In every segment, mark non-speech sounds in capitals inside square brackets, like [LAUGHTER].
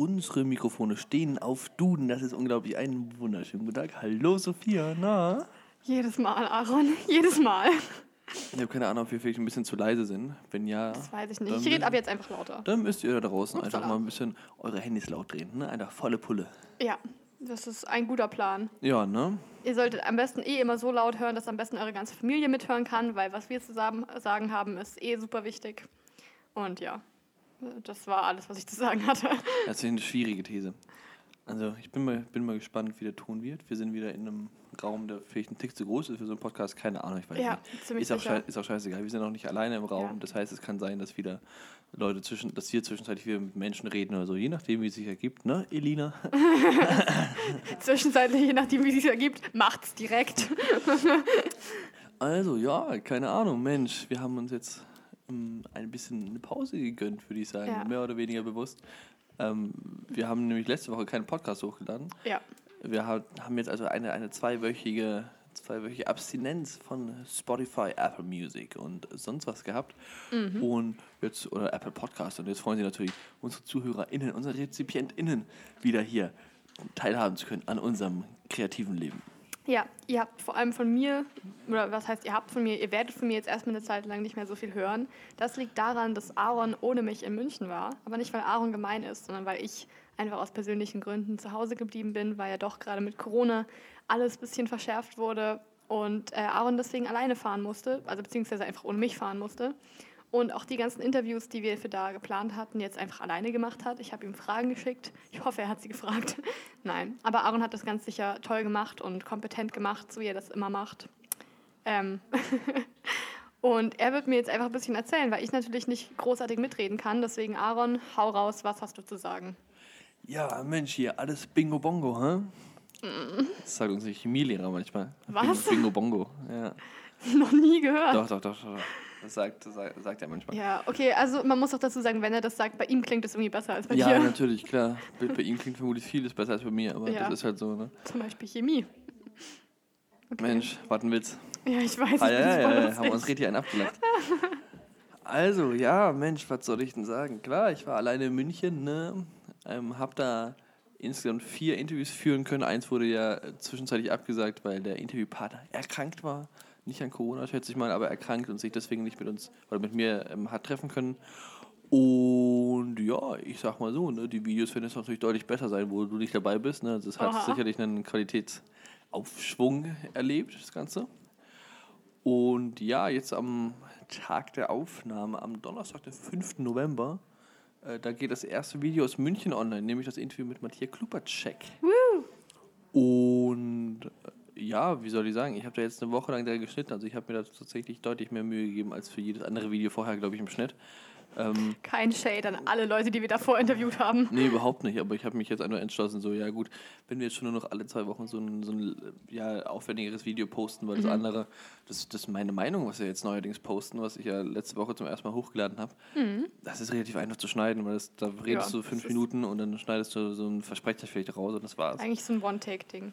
unsere Mikrofone stehen auf Duden. Das ist unglaublich. Einen wunderschönen guten Tag. Hallo Sophia, na? Jedes Mal, Aaron. [LAUGHS] Jedes Mal. Ich habe keine Ahnung, ob wir vielleicht ein bisschen zu leise sind. Wenn ja. Das weiß ich nicht. Ich rede ab jetzt einfach lauter. Dann müsst ihr da draußen einfach mal ein bisschen eure Handys laut drehen. Ne? Einfach volle Pulle. Ja, das ist ein guter Plan. Ja, ne? Ihr solltet am besten eh immer so laut hören, dass am besten eure ganze Familie mithören kann, weil was wir zusammen sagen haben, ist eh super wichtig. Und ja, das war alles, was ich zu sagen hatte. Das ist eine schwierige These. Also ich bin mal, bin mal gespannt, wie der Ton wird. Wir sind wieder in einem Raum, der vielleicht ein Tick zu groß ist für so einen Podcast. Keine Ahnung, ich weiß Ja, nicht. ziemlich Ist auch, sicher. ist auch scheißegal. Wir sind auch nicht alleine im Raum. Ja. Das heißt, es kann sein, dass wieder Leute zwischen, dass wir zwischenzeitlich wieder mit Menschen reden oder so, je nachdem, wie es sich ergibt, ne, Elina? [LAUGHS] Zwischenzeitlich, je nachdem, wie es sich ergibt, macht's direkt. Also, ja, keine Ahnung, Mensch, wir haben uns jetzt ein bisschen eine Pause gegönnt, würde ich sagen, Ja. mehr oder weniger bewusst. Ähm, wir haben nämlich letzte Woche keinen Podcast hochgeladen. Ja, Wir ha- haben jetzt also eine, eine zweiwöchige, zweiwöchige Abstinenz von Spotify, Apple Music und sonst was gehabt. Und jetzt, oder Apple Podcast. Und jetzt freuen sich natürlich unsere ZuhörerInnen, unsere RezipientInnen wieder hier teilhaben zu können an unserem kreativen Leben. Ja, ihr habt vor allem von mir, oder was heißt, ihr habt von mir, ihr werdet von mir jetzt erstmal eine Zeit lang nicht mehr so viel hören. Das liegt daran, dass Aaron ohne mich in München war. Aber nicht, weil Aaron gemein ist, sondern weil ich einfach aus persönlichen Gründen zu Hause geblieben bin, weil ja doch gerade mit Corona alles ein bisschen verschärft wurde und äh, Aaron deswegen alleine fahren musste, also beziehungsweise einfach ohne mich fahren musste. Und auch die ganzen Interviews, die wir für da geplant hatten, jetzt einfach alleine gemacht hat. Ich habe ihm Fragen geschickt. Ich hoffe, er hat sie gefragt. [LAUGHS] Nein, aber Aaron hat das ganz sicher toll gemacht und kompetent gemacht, so wie er das immer macht. Ähm [LAUGHS] und er wird mir jetzt einfach ein bisschen erzählen, weil ich natürlich nicht großartig mitreden kann. Deswegen, Aaron, hau raus, was hast du zu sagen? Ja, Mensch, hier alles Bingo Bongo, hä? Das sagt unser Chemielehrer manchmal. Mm. Was? Bingo, Bongo, ja. [LAUGHS] Noch nie gehört. Doch, doch, doch, doch. Das sagt, sagt, sagt er manchmal. Ja, okay, also man muss auch dazu sagen, wenn er das sagt, bei ihm klingt es irgendwie besser als bei Ja, dir. natürlich, klar. [LAUGHS] Bei, bei ihm klingt vermutlich vieles besser als bei mir, aber Ja. das ist halt so, ne? Zum Beispiel Chemie. Okay. Mensch, was ein Witz. Ja, ich weiß. Ah, ja, ja, ja, lustig. haben wir uns richtig einen abgelackt. Also, ja, Mensch, was soll ich denn sagen? Klar, ich war alleine in München, ne? Ähm, hab da insgesamt vier Interviews führen können. Eins wurde ja zwischenzeitlich abgesagt, weil der Interviewpartner erkrankt war. Nicht an Corona, schätze ich mal, aber erkrankt und sich deswegen nicht mit uns oder mit mir ähm, hat treffen können. Und ja, ich sag mal so, ne, die Videos werden jetzt natürlich deutlich besser sein, wo du nicht dabei bist. Ne? Das hat Aha. sicherlich einen Qualitätsaufschwung erlebt, das Ganze. Und ja, jetzt am Tag der Aufnahme, am Donnerstag, den 5. November, äh, da geht das erste Video aus München online, nämlich das Interview mit Matthias Klupacek. Und äh, ja, wie soll ich sagen, ich habe da jetzt eine Woche lang da geschnitten, also ich habe mir da tatsächlich deutlich mehr Mühe gegeben als für jedes andere Video vorher, glaube ich, im Schnitt. Ähm, Kein Shade an alle Leute, die wir davor interviewt haben. Nee, überhaupt nicht. Aber ich habe mich jetzt einfach entschlossen, so, ja gut, wenn wir jetzt schon nur noch alle zwei Wochen so ein, so ein ja, aufwendigeres Video posten, weil das andere, das, das ist meine Meinung, was wir jetzt neuerdings posten, was ich ja letzte Woche zum ersten Mal hochgeladen habe, das ist relativ einfach zu schneiden, weil das, da redest Ja, du fünf Minuten und dann schneidest du so ein Versprecher vielleicht raus und das war's. Eigentlich so ein One-Take-Ding.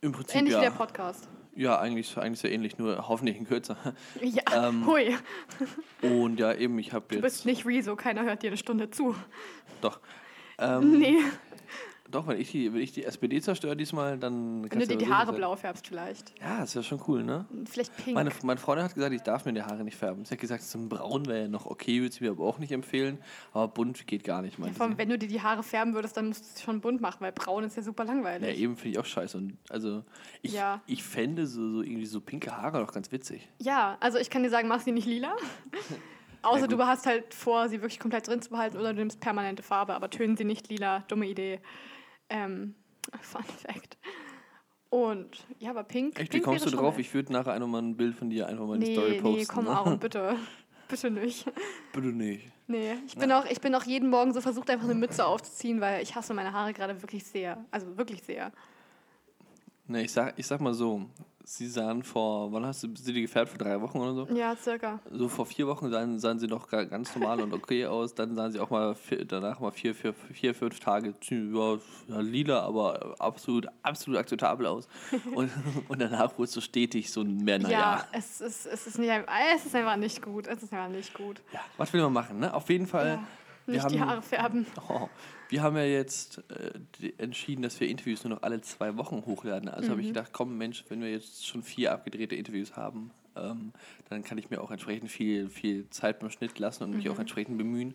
Im Prinzip Ähnlich wie der ja. Podcast. Ja, eigentlich, eigentlich sehr ähnlich, nur hoffentlich in kürzer. [LAUGHS] Ja, Ähm, hui. Und ja, eben, ich habe Du jetzt. bist nicht Rezo, keiner hört dir eine Stunde zu. Doch. [LAUGHS] Ähm, Nee, Doch, wenn ich die, wenn ich die SPD zerstöre diesmal, dann. wenn du dir ja die Haare sein. blau färbst vielleicht. Ja, ist ja schon cool, ne? Vielleicht pink. Meine, meine Freundin hat gesagt, ich darf mir die Haare nicht färben. Sie hat gesagt, so ein Braun wäre ja noch okay, würde sie mir aber auch nicht empfehlen. Aber bunt geht gar nicht, ja, meinte vor allem, sie. wenn du dir die Haare färben würdest, dann musst du es schon bunt machen, weil braun ist ja super Ja, langweilig. eben finde ich auch scheiße. Und also ich, Ja. ich fände so, so irgendwie so pinke Haare noch ganz witzig. Ja, also ich kann dir sagen, mach sie nicht lila. [LAUGHS] Außer Ja, du hast halt vor, sie wirklich komplett drin zu behalten oder du nimmst permanente Farbe, aber tönen sie nicht lila. Dumme Idee. Ähm, [LAUGHS] Fun Fact. Und ja, aber pink. Echt, wie pink kommst du drauf? Ich würde nachher einfach mal ein Bild von dir einfach mal in die Nee, Story nee, posten. komm, ne? Aaron, [LAUGHS] bitte. Bitte nicht. Bitte nicht. Nee, ich bin, auch, ich bin auch jeden Morgen so versucht, einfach eine Mütze aufzuziehen, weil ich hasse meine Haare gerade wirklich sehr. Also wirklich sehr. Ne, ich sag, ich sag mal so, sie sahen vor, wann hast du sie die gefärbt? Vor drei Wochen oder so? Ja, circa. So vor vier Wochen sahen, sahen sie noch ga- ganz normal und okay aus. Dann sahen sie auch mal vier, danach mal vier, vier, vier, fünf Tage ja, ja, lila, aber absolut, absolut akzeptabel aus. [LAUGHS] Und, und danach wurde es so stetig so ein mehr, Ja, naja. es, ist, es, ist nicht, es ist einfach nicht gut. Es ist einfach nicht gut. Ja, was will man machen, ne? Auf jeden Fall Ja. Nicht haben, die Haare färben. [LAUGHS] Oh, wir haben ja jetzt äh, entschieden, dass wir Interviews nur noch alle zwei Wochen hochladen. Also Mhm. habe ich gedacht, komm Mensch, wenn wir jetzt schon vier abgedrehte Interviews haben, ähm, dann kann ich mir auch entsprechend viel, viel Zeit beim Schnitt lassen und mich Mhm. auch entsprechend bemühen.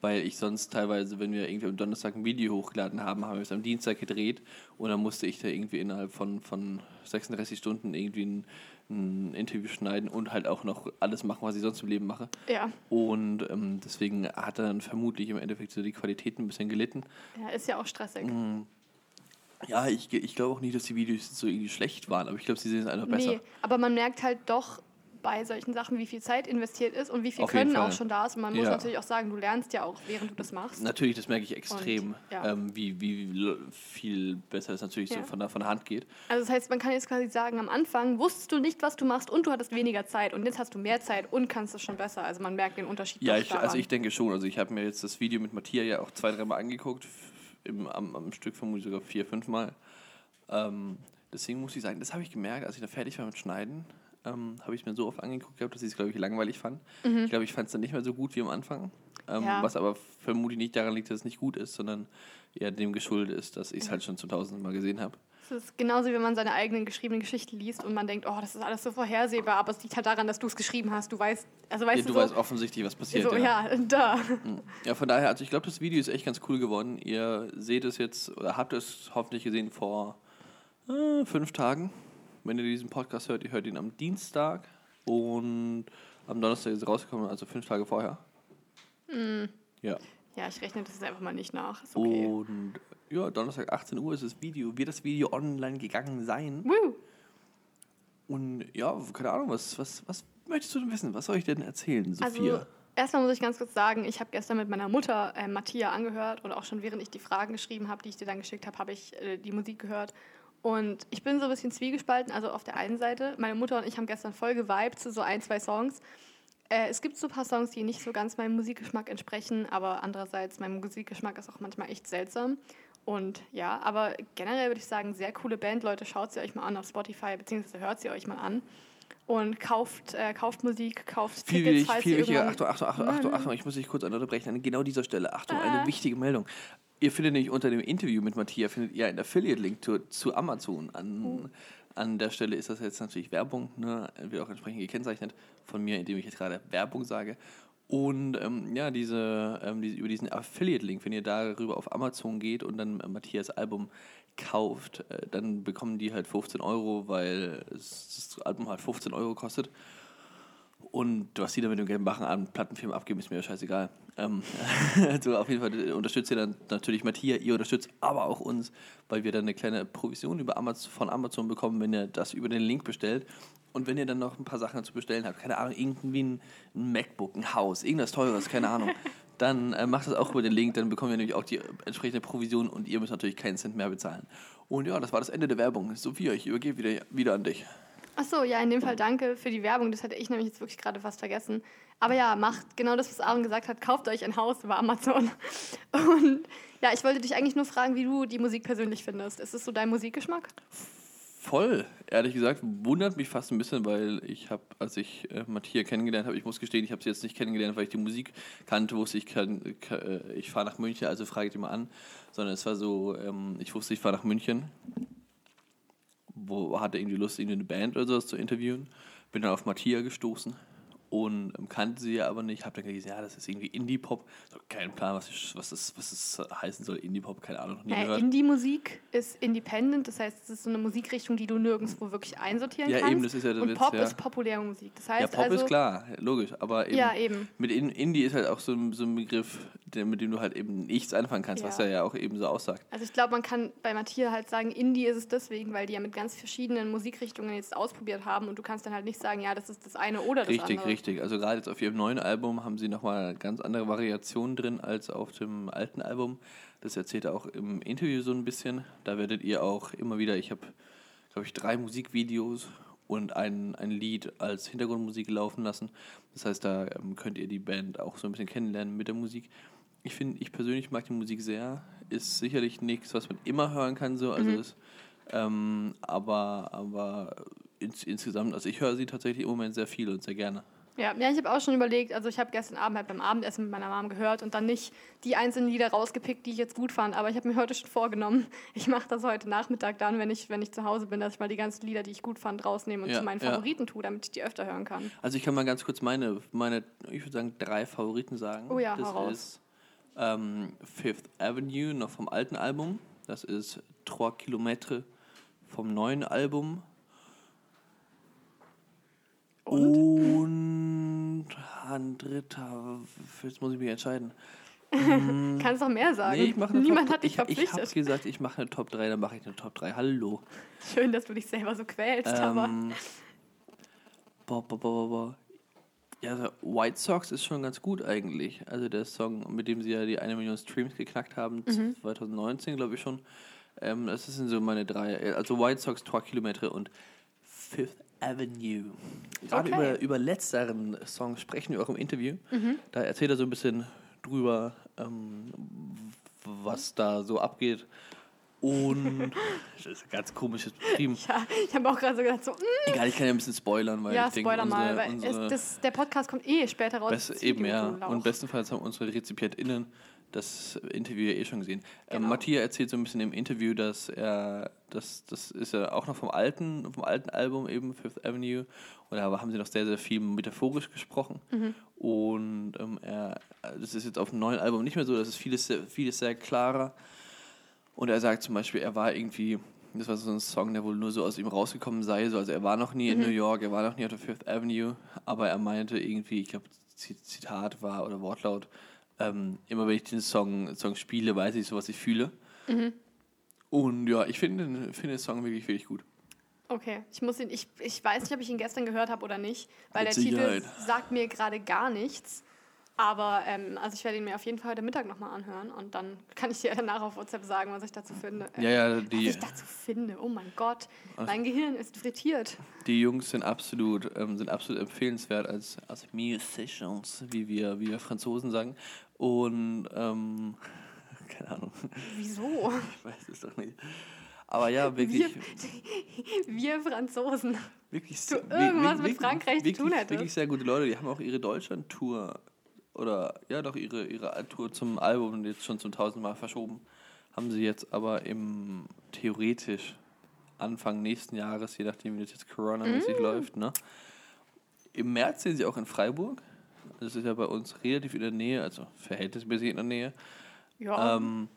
Weil ich sonst teilweise, wenn wir irgendwie am Donnerstag ein Video hochgeladen haben, haben wir es am Dienstag gedreht und dann musste ich da irgendwie innerhalb von, von 36 Stunden irgendwie ein, ein Interview schneiden und halt auch noch alles machen, was ich sonst im Leben mache. Ja. Und ähm, deswegen hat dann vermutlich im Endeffekt so die Qualität ein bisschen gelitten. ja, ist ja auch stressig. Mhm. Ja, ich, ich glaube auch nicht, dass die Videos so irgendwie schlecht waren, aber ich glaube, sie sehen es einfach besser. Nee, aber man merkt halt doch bei solchen Sachen, wie viel Zeit investiert ist und wie viel Auf Können auch schon da ist. Und man muss Ja. natürlich auch sagen, du lernst ja auch, während du das machst. Natürlich, das merke ich extrem, Und, ja. ähm, wie, wie viel besser es natürlich so Ja. von der, von der Hand geht. Also das heißt, man kann jetzt quasi sagen, am Anfang wusstest du nicht, was du machst und du hattest weniger Zeit und jetzt hast du mehr Zeit und kannst es schon besser. Also man merkt den Unterschied Ja, ich, also ich denke schon. Also ich habe mir jetzt das Video mit Matthias ja auch zwei, dreimal angeguckt, im, am, am Stück vermutlich sogar vier, fünf Mal. Ähm, deswegen muss ich sagen, das habe ich gemerkt, als ich dann fertig war mit Schneiden, ähm, habe ich mir so oft angeguckt gehabt, dass ich es, glaube ich, langweilig fand. Ich glaube, ich fand es dann nicht mehr so gut wie am Anfang. Ähm, Mhm. Ja. Was aber vermutlich nicht daran liegt, dass es nicht gut ist, sondern eher dem geschuldet ist, dass ich es halt schon zum tausendsten Mal gesehen habe. Es ist genauso, wie wenn man seine eigenen geschriebenen Geschichten liest und man denkt, oh, das ist alles so vorhersehbar, aber es liegt halt daran, dass du es geschrieben hast. Du weißt, also weißt Ja, du, so, weißt offensichtlich, was passiert. so ja, da. Ja, von daher, also ich glaube, das Video ist echt ganz cool geworden. Ihr seht es jetzt oder habt es hoffentlich gesehen vor äh, fünf Tagen. Wenn ihr diesen Podcast hört, ihr hört ihn am Dienstag und am Donnerstag ist er rausgekommen, also fünf Tage vorher. Ja. Ja, ich rechne das jetzt einfach mal nicht nach. Ist okay. Und ja, Donnerstag 18 Uhr ist das Video, wird das Video online gegangen sein. Woo. Und ja, keine Ahnung, was, was, was möchtest du denn wissen? Was soll ich denn erzählen, Sophia? Also, erstmal muss ich ganz kurz sagen, ich habe gestern mit meiner Mutter äh, Mattia angehört und auch schon während ich die Fragen geschrieben habe, die ich dir dann geschickt habe, habe ich äh, die Musik gehört. Und ich bin so ein bisschen zwiegespalten. Also auf der einen Seite, meine Mutter und ich haben gestern voll geweibt zu so ein, zwei Songs. Äh, es gibt so ein paar Songs, die nicht so ganz meinem Musikgeschmack entsprechen, aber andererseits, mein Musikgeschmack ist auch manchmal echt seltsam. Und ja, aber generell würde ich sagen, sehr coole Band. Leute, schaut sie euch mal an auf Spotify, beziehungsweise hört sie euch mal an. Und kauft, äh, kauft Musik, kauft Viel, Tickets, wichtig, falls viel wichtiger. Achtung, Achtung, Achtung, Achtung, Achtung, ich muss dich kurz unterbrechen. An genau dieser Stelle. Achtung, Ah. eine wichtige Meldung. Ihr findet nämlich unter dem Interview mit Matthias findet ihr einen Affiliate-Link zu, zu Amazon. An, Oh. an der Stelle ist das jetzt natürlich Werbung, ne? wird auch entsprechend gekennzeichnet von mir, indem ich jetzt gerade Werbung sage. Und ähm, ja, diese, ähm, diese, über diesen Affiliate-Link, wenn ihr darüber auf Amazon geht und dann äh, Matthias Album kauft, äh, dann bekommen die halt 15 Euro, weil das Album halt 15 Euro kostet. Und was die dann mit dem gelben Bachen an Plattenfirmen abgeben, ist mir ja scheißegal. Ähm, [LAUGHS] also auf jeden Fall unterstützt ihr dann natürlich Matthias, ihr unterstützt aber auch uns, weil wir dann eine kleine Provision über Amazon, von Amazon bekommen, wenn ihr das über den Link bestellt. Und wenn ihr dann noch ein paar Sachen zu bestellen habt, keine Ahnung, irgendwie ein, ein MacBook, ein Haus, irgendwas Teures, keine Ahnung, [LAUGHS] dann äh, macht das auch über den Link, dann bekommen wir nämlich auch die entsprechende Provision und ihr müsst natürlich keinen Cent mehr bezahlen. Und ja, das war das Ende der Werbung. Sophia, ich übergebe wieder, wieder an dich. Ach so, ja, in dem Fall danke für die Werbung. Das hatte ich nämlich jetzt wirklich gerade fast vergessen. Aber ja, macht genau das, was Aaron gesagt hat. Kauft euch ein Haus über Amazon. [LAUGHS] Und ja, ich wollte dich eigentlich nur fragen, wie du die Musik persönlich findest. Ist es so dein Musikgeschmack? Voll, ehrlich gesagt, wundert mich fast ein bisschen, weil ich habe, als ich äh, Matthias kennengelernt habe, ich muss gestehen, ich habe sie jetzt nicht kennengelernt, weil ich die Musik kannte, wusste ich, kann, ka- äh, ich fahre nach München, also frage ich mal an, sondern es war so, ähm, ich wusste, ich fahre nach München, wo hatte irgendwie Lust, irgendwie eine Band oder sowas zu interviewen, bin dann auf Matthias gestoßen und ähm, kannte sie ja aber nicht, habe dann gelesen, ja, das ist irgendwie Indie-Pop, kein Plan, was, ich, was, das, was das heißen soll, Indie-Pop, keine Ahnung, noch nie Ja, gehört. Indie-Musik ist independent, das heißt, es ist so eine Musikrichtung, die du nirgendwo wirklich einsortieren Ja, kannst. eben, das ist ja der Und Witz, Pop ja. ist populäre Musik. Das heißt Ja, Pop also, ist klar, logisch, aber eben, Ja, eben. mit In Indie ist halt auch so ein, so ein Begriff, der, mit dem du halt eben nichts anfangen kannst, was Ja. er ja auch eben so aussagt. Also ich glaube, man kann bei Matthias halt sagen, Indie ist es deswegen, weil die ja mit ganz verschiedenen Musikrichtungen jetzt ausprobiert haben und du kannst dann halt nicht sagen, ja, das ist das eine oder das Richtig, andere. richtig. Also gerade jetzt auf ihrem neuen Album haben sie nochmal ganz andere Variationen drin als auf dem alten Album. Das erzählt er auch im Interview so ein bisschen. Da werdet ihr auch immer wieder, ich habe, glaube ich, drei Musikvideos und ein, ein Lied als Hintergrundmusik laufen lassen. Das heißt, da ähm, könnt ihr die Band auch so ein bisschen kennenlernen mit der Musik. Ich finde, ich persönlich mag die Musik sehr. Ist sicherlich nichts, was man immer hören kann, so. Also ist, ähm, aber aber ins, insgesamt, also ich höre sie tatsächlich im Moment sehr viel und sehr gerne. Ja, ja ich habe auch schon überlegt, also ich habe gestern Abend halt beim Abendessen mit meiner Mom gehört und dann nicht die einzelnen Lieder rausgepickt, die ich jetzt gut fand, aber ich habe mir heute schon vorgenommen, [LAUGHS] ich mache das heute Nachmittag dann, wenn ich, wenn ich zu Hause bin, dass ich mal die ganzen Lieder, die ich gut fand, rausnehme und Ja, zu meinen ja. Favoriten tue, damit ich die öfter hören kann. Also ich kann mal ganz kurz meine, meine ich würde sagen, drei Favoriten sagen. Oh ja, das hau raus. ist ähm, Fifth Avenue, noch vom alten Album. Das ist Trois Kilometre vom neuen Album. Und ein dritter, jetzt muss ich mich entscheiden. [LAUGHS] Kannst doch mehr sagen. Nee, ich mache eine Niemand Top hat dich ich, ich verpflichtet. habe gesagt, ich mache eine Top 3, dann mache ich eine Top 3. Hallo. Schön, dass du dich selber so quälst, aber Ähm, boah, boah, boah, boah, boah. Ja, also White Sox ist schon ganz gut eigentlich. Also der Song, mit dem sie ja die eine Million Streams geknackt haben, Mhm. 2019 glaube ich schon. Ähm, das sind so meine drei. Also White Sox, Trois Kilometer und Fifth Avenue. Gerade Okay. über, über letzteren Song sprechen wir auch im Interview. Mhm. Da erzählt er so ein bisschen drüber, ähm, was da so abgeht. Und [LAUGHS] das ist ganz komisches beschrieben. ja, ich habe auch gerade so gedacht, so, mm, Egal, ich kann ja ein bisschen spoilern, weil ja, ich denke, spoiler mal, unsere, weil unsere es, das, der Podcast kommt eh später raus. Best, eben ja. Und bestenfalls haben unsere RezipientInnen das Interview ja eh schon gesehen. Ähm, Genau. Matthias erzählt so ein bisschen im Interview, dass er, das, das ist ja auch noch vom alten, vom alten Album eben, Fifth Avenue. Und da haben sie noch sehr, sehr viel metaphorisch gesprochen. Mhm. Und ähm, er, das ist jetzt auf dem neuen Album nicht mehr so, das ist vieles, sehr- vieles sehr klarer. Und er sagt zum Beispiel, er war irgendwie, das war so ein Song, der wohl nur so aus ihm rausgekommen sei. So, also er war noch nie in New York, er war noch nie auf der Fifth Avenue, aber er meinte irgendwie, ich glaube, Zitat war oder Wortlaut, ähm, immer wenn ich den Song, Song spiele, weiß ich so, was ich fühle. Und ja, ich finde den, finde den Song wirklich, wirklich gut. Okay, ich muss ihn, ich, ich weiß nicht, ob ich ihn gestern gehört habe oder nicht, weil Mit der Titel Sicherheit. sagt mir gerade gar nichts. Aber ähm, also ich werde ihn mir auf jeden Fall heute Mittag nochmal anhören und dann kann ich dir [LAUGHS] danach auf WhatsApp sagen, was ich dazu finde. Äh, Ja, ja, was die, ich dazu finde. Oh mein Gott, Also- mein Gehirn ist frittiert. die Jungs sind absolut, ähm, sind absolut empfehlenswert als, als Musicians, wie wir, wie wir Franzosen sagen. Und ähm, [LAUGHS] keine Ahnung, Wieso? [LAUGHS] ich weiß es doch nicht. Aber ja, wirklich. [LAUGHS] Wir Franzosen. Wirklich, du irgendwas wir- mit Frankreich zu wirklich, tun hättest. Wirklich sehr gute Leute. Die haben auch ihre Deutschland-Tour oder ja doch ihre, ihre Tour zum Album jetzt schon zum tausendmal verschoben. Haben sie jetzt aber im theoretisch Anfang nächsten Jahres, je nachdem wie das jetzt Corona-mäßig Mm. läuft, ne? Im März sind sie auch in Freiburg. Das ist ja bei uns relativ in der Nähe, also verhältnismäßig in der Nähe. Ja. Ähm,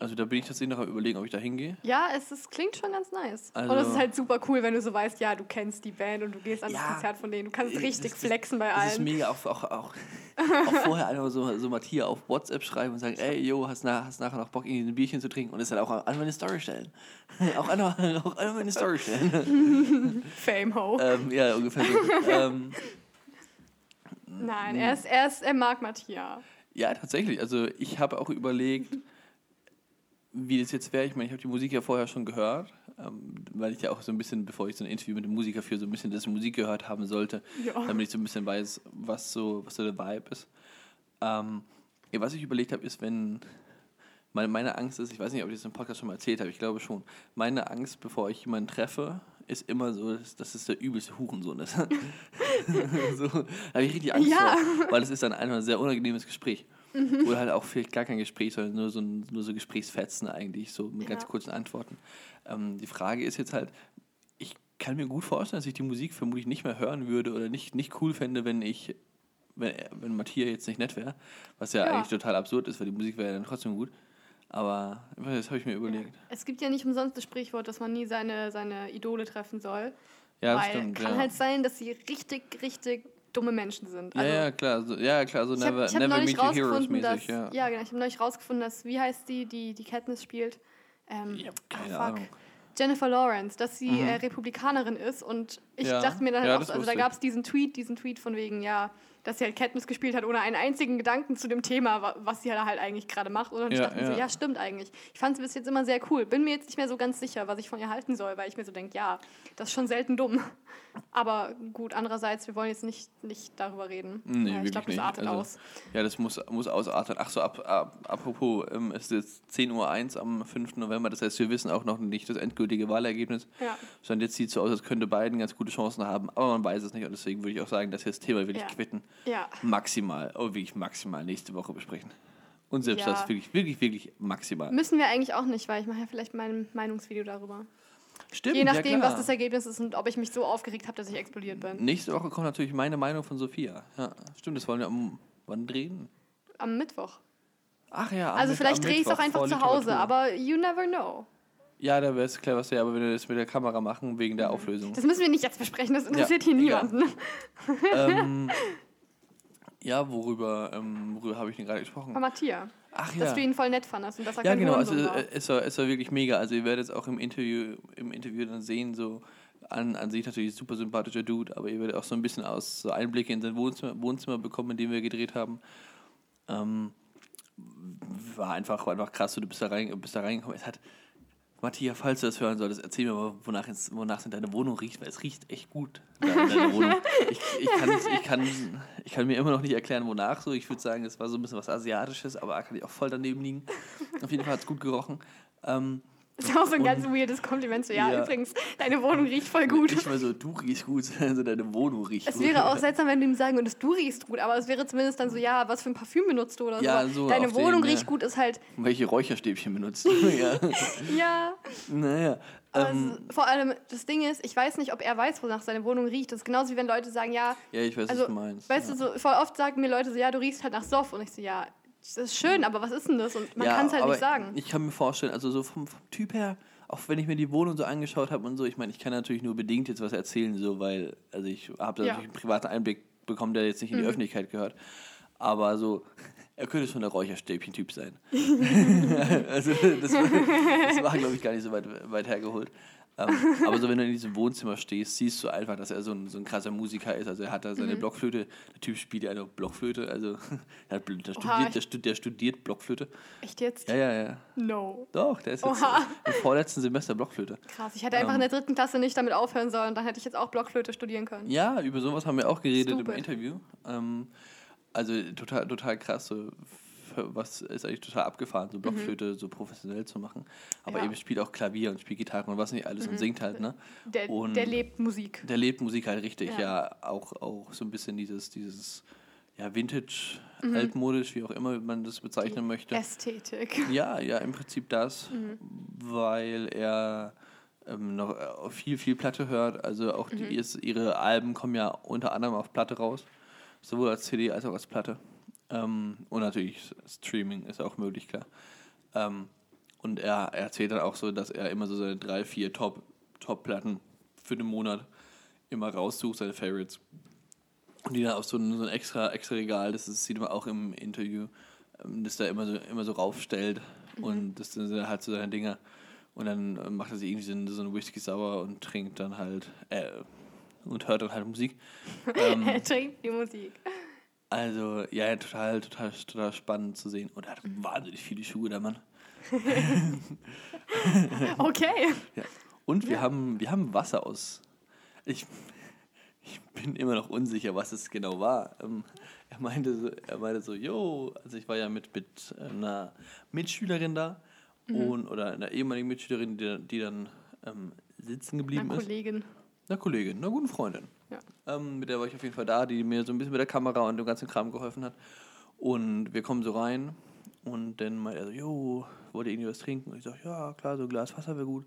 also da bin ich tatsächlich noch am überlegen, ob ich da hingehe. ja, es ist, klingt schon ganz nice. und Also- es ist halt super cool, wenn du so weißt, ja, du kennst die Band und du gehst an das Ja. Konzert von denen. Du kannst Das- richtig das- flexen bei Das ist allen. mega, auch, auch, auch, [LAUGHS] auch vorher einfach so, so Matthias auf WhatsApp schreiben und sagen, ey, yo, hast, nach, hast nachher noch Bock, irgendwie ein Bierchen zu trinken und es dann auch an meine Story stellen. [LAUGHS] auch, an, auch an meine Story stellen. [LAUGHS] Fame Ho. ähm, ja, ungefähr so. ähm, Nein, er, ist, er, ist, er mag Matthias. ja, tatsächlich. Also ich habe auch überlegt, wie das jetzt wäre. Ich meine, ich habe die Musik ja vorher schon gehört, ähm, weil ich ja auch so ein bisschen, bevor ich so ein Interview mit dem Musiker führe, so ein bisschen das Musik gehört haben sollte. Ja. damit ich so ein bisschen weiß, was so, was so der Vibe ist. Ähm, ja, was ich überlegt habe, ist, wenn meine, meine Angst ist, ich weiß nicht, ob ich das im Podcast schon mal erzählt habe, ich glaube schon. Meine Angst, bevor ich jemanden treffe, ist immer so, dass, dass es der übelste Hurensohn [LAUGHS] ist. [LAUGHS] so, habe ich richtig Angst Ja. vor, weil es ist dann einfach ein sehr unangenehmes Gespräch. Oder halt auch vielleicht gar kein Gespräch, sondern nur so, nur so Gesprächsfetzen eigentlich, so mit ganz Ja. kurzen Antworten. Ähm, die Frage ist jetzt halt, ich kann mir gut vorstellen, dass ich die Musik vermutlich nicht mehr hören würde oder nicht, nicht cool fände, wenn ich, wenn, wenn Matthias jetzt nicht nett wäre. Was ja, Ja. eigentlich total absurd ist, weil die Musik wäre ja dann trotzdem gut. Aber das habe ich mir überlegt. Es gibt ja nicht umsonst das Sprichwort, dass man nie seine, seine Idole treffen soll. Ja, das weil stimmt. kann ja. halt sein, dass sie richtig, richtig dumme Menschen sind. ja, Also, ja, klar. So, ja, klar, so ich habe never, hab never neulich meet heroes rausgefunden, dass, mäßig. Ja. ja. genau, ich habe neulich rausgefunden, dass, wie heißt die, die die Katniss spielt? Ähm, Ich hab ah, keine fuck. Ahnung. Jennifer Lawrence, dass sie Mhm. äh, Republikanerin ist und ich Ja. dachte mir dann halt Ja, auch, also da gab es diesen Tweet, diesen Tweet von wegen, ja, dass sie halt Katniss gespielt hat, ohne einen einzigen Gedanken zu dem Thema, wa- was sie da halt eigentlich gerade macht. Und ich Ja, dachte mir so, ja. stimmt eigentlich. Ich fand sie bis jetzt immer sehr cool. Bin mir jetzt nicht mehr so ganz sicher, was ich von ihr halten soll, weil ich mir so denke, ja, das ist schon selten dumm. Aber gut, andererseits, wir wollen jetzt nicht, nicht darüber reden. Nee, ich glaube, das artet Also, aus. Ja, das muss, muss ausarten. Ach so, ab, ab, apropos, ähm, es ist jetzt 10.01 Uhr am 5. November. Das heißt, wir wissen auch noch nicht das endgültige Wahlergebnis. Ja. Sondern jetzt sieht es so aus, als könnte Biden ganz gut gute Chancen haben, aber man weiß es nicht und deswegen würde ich auch sagen, dass wir das Thema wirklich Ja. quitten. Ja. Maximal, oh wirklich maximal nächste Woche besprechen. Und selbst Ja. das wirklich, wirklich, wirklich maximal. Müssen wir eigentlich auch nicht, weil ich mache ja vielleicht mein Meinungsvideo darüber. Stimmt, Je nachdem, ja was das Ergebnis ist und ob ich mich so aufgeregt habe, dass ich explodiert bin. Nächste Woche kommt natürlich meine Meinung von Sophia. Ja, stimmt, das wollen wir am wann drehen? Am Mittwoch. Ach ja, am Also Mitt- vielleicht drehe ich es auch Mittwoch einfach zu Hause, aber you never know. Ja, da wäre es cleverste, aber wenn wir das mit der Kamera machen, wegen der Auflösung. Das müssen wir nicht jetzt besprechen, das interessiert hier egal. niemanden. ähm, [LAUGHS] ja, worüber, ähm, worüber habe ich denn gerade gesprochen? Aber Matthias, Ach dass ja. du ihn voll nett fandest und dass er Ja, genau, also äh, es war, es war wirklich mega. Also ihr werdet es auch im Interview, im Interview dann sehen, so an, an sich natürlich super sympathischer Dude, aber ihr werdet auch so ein bisschen aus so Einblicke in sein Wohnzimmer, Wohnzimmer bekommen, in dem wir gedreht haben. Ähm, war einfach, war einfach krass, so, du bist da, rein, bist da reingekommen. Es hat, Matthias, falls du das hören solltest, erzähl mir mal, wonach es, wonach es in deiner Wohnung riecht, weil es riecht echt gut deiner Wohnung. Ich, ich, kann, ich, kann, ich kann mir immer noch nicht erklären, wonach so. Ich würde sagen, es war so ein bisschen was Asiatisches, aber kann ich auch voll daneben liegen. Auf jeden Fall hat es gut gerochen. Ähm, Das ist auch so ein und- ganz weirdes Kompliment. So, ja, Ja. übrigens, deine Wohnung riecht voll gut. Nicht mal so, du riechst gut, [LAUGHS] also deine Wohnung riecht Es gut. wäre auch [LAUGHS] seltsam, wenn du ihm sagen würdest, du riechst gut, aber es wäre zumindest dann so, ja, was für ein Parfüm benutzt du oder Ja, so. so Deine Wohnung den, riecht ja. gut, ist halt, Welche Räucherstäbchen benutzt du? [LAUGHS] ja. ja. Naja. Ähm, es, vor allem, das Ding ist, ich weiß nicht, ob er weiß, wonach seine Wohnung riecht. Das ist genauso wie wenn Leute sagen, ja, ja, ich weiß, also, was du meinst. weißt du, so, voll oft sagen mir Leute so, ja, du riechst halt nach Soff. Und ich so, ja, das ist schön, aber was ist denn das? Und man Ja, kann es halt nicht sagen. Ich kann mir vorstellen, also so vom, vom Typ her, auch wenn ich mir die Wohnung so angeschaut habe und so, ich meine, ich kann natürlich nur bedingt jetzt was erzählen, so, weil, also ich habe da Ja. natürlich einen privaten Einblick bekommen, der jetzt nicht in die Öffentlichkeit gehört. Aber so, er könnte schon der Räucherstäbchen-Typ sein. [LAUGHS] [LAUGHS] also das, war- war, glaube ich, gar nicht so weit, weit hergeholt. Ähm, aber so, wenn du in diesem Wohnzimmer stehst, siehst du einfach, dass er so ein, so ein krasser Musiker ist. Also er hat da Mhm. seine Blockflöte. Der Typ spielt ja eine Blockflöte. Also [LAUGHS] er hat, der, studiert, der, studiert, der studiert Blockflöte. Echt jetzt? Ja, ja, ja. No. Doch, der ist jetzt Oha. im vorletzten Semester Blockflöte. Krass, ich hätte einfach Ähm. in der dritten Klasse nicht damit aufhören sollen. Dann hätte ich jetzt auch Blockflöte studieren können. Ja, über sowas haben wir auch geredet Stupid. im Interview. Ähm, also total, total krass. So, was ist eigentlich total abgefahren, so Blockflöte so professionell zu machen. Aber Mhm. Ja. Mhm. eben spielt auch Klavier und spielt Gitarre und was nicht alles und singt halt, ne? Der, Und- der lebt Musik. Der lebt Musik halt richtig, Ja. ja. auch, auch so ein bisschen dieses, dieses ja, Vintage, Mhm. altmodisch, wie auch immer man das bezeichnen möchte. Ästhetik. Ja, ja, im Prinzip das, Mhm. weil er ähm, noch äh, viel, viel Platte hört. Also auch Mhm. die, ist, ihre Alben kommen ja unter anderem auf Platte raus, sowohl als CD als auch als Platte. Ähm, und natürlich Streaming ist auch möglich, klar. Ähm, und er, er erzählt dann auch so, dass er immer so seine drei, vier Top, Top-Platten für den Monat immer raussucht, seine Favorites. Und die dann auf so ein, so ein extra, extra Regal, das ist, sieht man auch im Interview, ähm, das da immer so, immer so raufstellt. Und das sind halt so seine Dinger. Und dann äh, macht er sich irgendwie so einen, so einen Whisky sauer und trinkt dann halt, äh, und hört dann halt Musik. [LAUGHS] ähm, er trinkt die Musik. Also, ja, ja, total, total, total spannend zu sehen. Und er hat wahnsinnig viele Schuhe, der Mann. [LAUGHS] Okay. Ja. Und wir, haben, wir haben Wasser aus. Ich, ich bin immer noch unsicher, was es genau war. Ähm, er meinte so, er meinte so, yo, also ich war ja mit, mit einer Mitschülerin da und, oder einer ehemaligen Mitschülerin, die, die dann ähm, sitzen geblieben Eine ist. Kollegin. Einer Kollegin, einer guten Freundin. Ja. Ähm, mit der war ich auf jeden Fall da, die mir so ein bisschen mit der Kamera und dem ganzen Kram geholfen hat. Und wir kommen so rein und dann meint er so, jo, wollt ihr irgendwie was trinken? Und ich sage, ja, klar, so ein Glas Wasser wäre gut.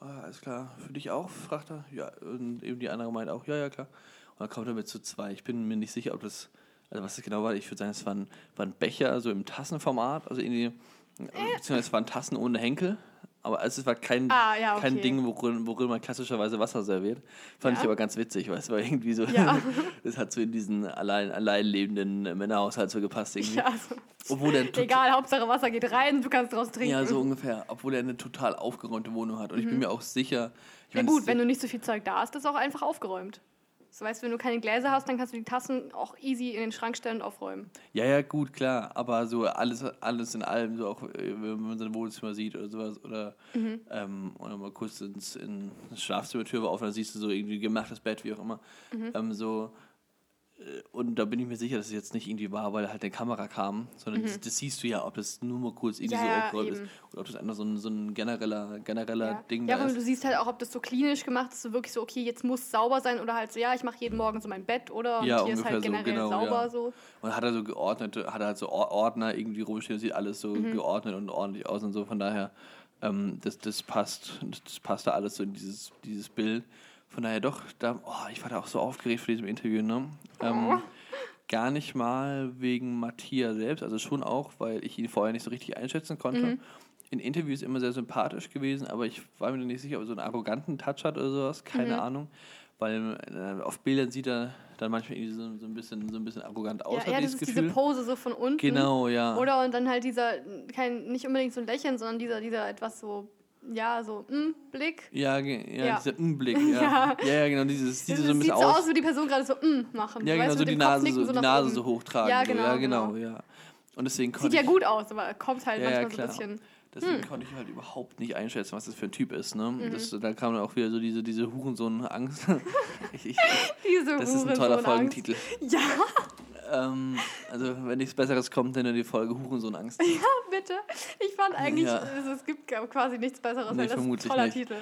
Ah, alles klar, für dich auch, fragt er. Ja, und eben die andere meint auch, ja, ja, klar. Und dann kommt er mit zu zwei. Ich bin mir nicht sicher, ob das, also was das genau war. Ich würde sagen, es war ein, war ein Becher, so im Tassenformat, also irgendwie, beziehungsweise es waren Tassen ohne Henkel. Aber es war kein, Ah, ja, kein okay. Ding, worin, worin man klassischerweise Wasser serviert. Fand Ja. ich aber ganz witzig, weil es war irgendwie so, Ja. [LAUGHS] das hat so in diesen allein, allein lebenden Männerhaushalt so gepasst irgendwie. Ja, also, Obwohl er egal, Hauptsache Wasser geht rein, du kannst draus trinken. ja, so ungefähr. Obwohl er eine total aufgeräumte Wohnung hat. Und ich bin mir auch sicher. Ich Mhm. Ja meine, gut, wenn du nicht so viel Zeug da hast, ist auch einfach aufgeräumt. So weißt, wenn du keine Gläser hast, dann kannst du die Tassen auch easy in den Schrank stellen und aufräumen. Ja, ja, gut, klar. Aber so alles, alles in allem, so auch äh, wenn man sein Wohnzimmer sieht oder sowas, oder, Mhm. ähm, oder mal kurz ins, in das Schlafzimmertür auf, dann siehst du so irgendwie gemachtes Bett, wie auch immer. Mhm. Ähm, so, und da bin ich mir sicher, dass es jetzt nicht irgendwie war, weil halt eine Kamera kam, sondern das, das siehst du ja, ob das nur mal kurz irgendwie Mhm. Ja, so ja, aufgerollt ist oder ob das einfach so ein, so ein genereller, genereller Ja, Ding ja da aber ist. du siehst halt auch, ob das so klinisch gemacht ist, so wirklich so, okay, jetzt muss es sauber sein oder halt so, ja, ich mache jeden Morgen so mein Bett oder und Ja, hier ist halt so, generell genau, sauber ja. so. Und hat er so geordnet, hat er halt so Or- Ordner irgendwie rumstehen, sieht alles so Mhm. geordnet und ordentlich aus und so. Von daher, ähm, das, das passt, das passt da alles so in dieses, dieses Bild. Von daher doch, da, oh, ich war da auch so aufgeregt vor diesem Interview, ne? Ähm, Oh. Gar nicht mal wegen Matthias selbst, also schon auch, weil ich ihn vorher nicht so richtig einschätzen konnte. Mhm. In Interviews immer sehr sympathisch gewesen, aber ich war mir nicht sicher, ob er so einen arroganten Touch hat oder sowas, keine Mhm. Ahnung. Weil äh, auf Bildern sieht er dann manchmal irgendwie so, so, ein, bisschen, so ein bisschen arrogant aus, Ja, ja, das ist Gefühl. diese Pose so von unten. Genau, ja. Oder und dann halt dieser, kein, nicht unbedingt so ein Lächeln, sondern dieser, dieser etwas so, ja, so, mm, Blick. Ja, ja, Ja. dieser Umblick, [LAUGHS] ja. ja. ja, genau, dieses sieht Das so ein sieht bisschen so aus. aus, wie die Person gerade so, mm, machen. ja, Weißt genau, du, so die Nase, Kopfnicken so, die nach Nase oben. so hochtragen. Ja, so. genau, ja, genau, genau. ja. Und deswegen Sieht konnte ja ich, gut aus, aber kommt halt Ja, ja, manchmal so ein bisschen. deswegen konnte ich halt überhaupt nicht einschätzen, was das für ein Typ ist. Ne? Mhm. Das, da kam dann auch wieder so diese, diese Hurensohn-Angst. [LAUGHS] [LAUGHS] Diese das ist ein toller. Folgentitel. Ja, Ähm, also, wenn nichts Besseres kommt, dann nur die Folge Hurensohn-Angst. [LAUGHS] bitte. Ich fand eigentlich, Ja. es, es gibt quasi nichts Besseres, Nee, weil das ist ein vermutlich toller nicht. Titel.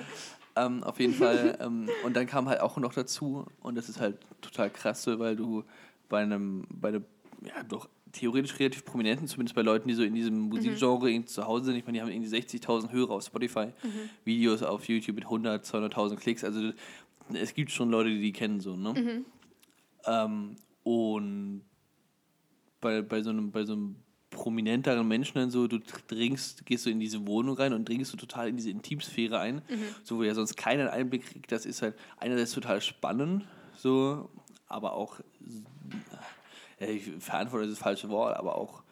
Ähm, auf jeden Fall. [LAUGHS] ähm, und dann kam halt auch noch dazu, und das ist halt total krass, weil du bei einem, bei einem, ja, doch theoretisch relativ prominenten, zumindest bei Leuten, die so in diesem Musikgenre irgendwie zu Hause sind. Ich meine, die haben irgendwie 60.000 Hörer auf Spotify, Videos auf YouTube mit 100, 200.000 Klicks. Also es gibt schon Leute, die die kennen, so, ne? Ähm, und bei, bei, so einem, bei so einem prominenteren Menschen dann so, du dringst, gehst so in diese Wohnung rein und dringst so total in diese Intimsphäre ein, so wo ja sonst keiner einen Einblick kriegt. Das ist halt einerseits total spannend, so, aber auch, äh, ich verantworte das falsche Wort, aber auch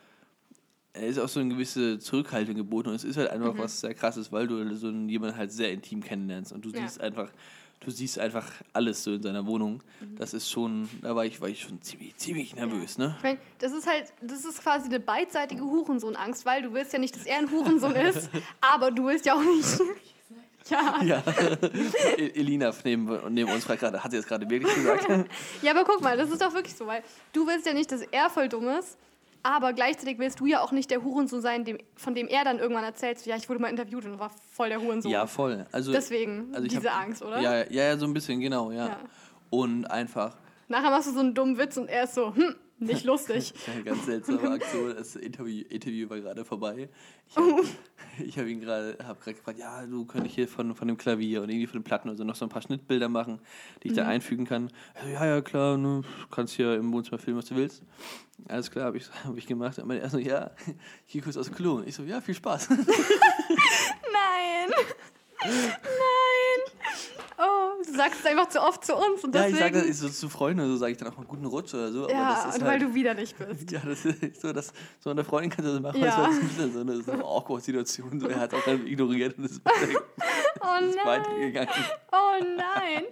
es ist auch so eine gewisse Zurückhaltung geboten und es ist halt einfach was sehr krasses, weil du so einen, jemanden halt sehr intim kennenlernst und du Ja. siehst einfach, du siehst einfach alles so in seiner Wohnung. Das ist schon, da war ich, war ich schon ziemlich, ziemlich nervös, ne? Ich mein, das ist halt, das ist quasi eine beidseitige Hurensohn-Angst, weil du willst ja nicht, dass er ein Hurensohn ist, [LAUGHS] aber du willst ja auch nicht. [LAUGHS] Ja. Ja. E- Elina neben, neben uns fragt gerade, hat sie das gerade wirklich gesagt? [LAUGHS] ja, aber guck mal, das ist doch wirklich so, weil du willst ja nicht, dass er voll dumm ist, aber gleichzeitig willst du ja auch nicht der Hurensohn sein, dem, von dem er dann irgendwann erzählt, ja, ich wurde mal interviewt und war voll der Hurensohn. ja, voll. Also, Deswegen also diese hab- Angst, oder? Ja, ja, ja, so ein bisschen, genau, ja. Ja. Und einfach, Nachher machst du so einen dummen Witz und er ist so, hm, nicht lustig. [LAUGHS] Eine ganz seltsame Aktion. Das Interview, Interview war gerade vorbei. Ich habe [LAUGHS] ich hab ihn gerade hab grad gefragt, ja, du könntest hier von, von dem Klavier und irgendwie von den Platten oder so noch so ein paar Schnittbilder machen, die ich Mhm. da einfügen kann. Ja, ja, klar, ne, du kannst hier im Wohnzimmer filmen, was du willst. Alles klar, habe ich, [LAUGHS] hab ich gemacht. Und er so, ja, hier kurz aus dem Klo. Und ich so, ja, viel Spaß. Nein! Nein! Du sagst es einfach zu oft zu uns und ja, deswegen... ich sage so zu Freunden, so sage ich dann auch mal guten Rutsch oder so. Ja, ist und weil halt, du widerlich bist. Ja, das ist [LAUGHS] so, dass so eine Freundin kann das machen. Ja. Das wieder so eine, so eine awkward Situation. So, er hat auch dann ignoriert und ist, [LAUGHS] Oh ist nein! weitergegangen. Oh nein!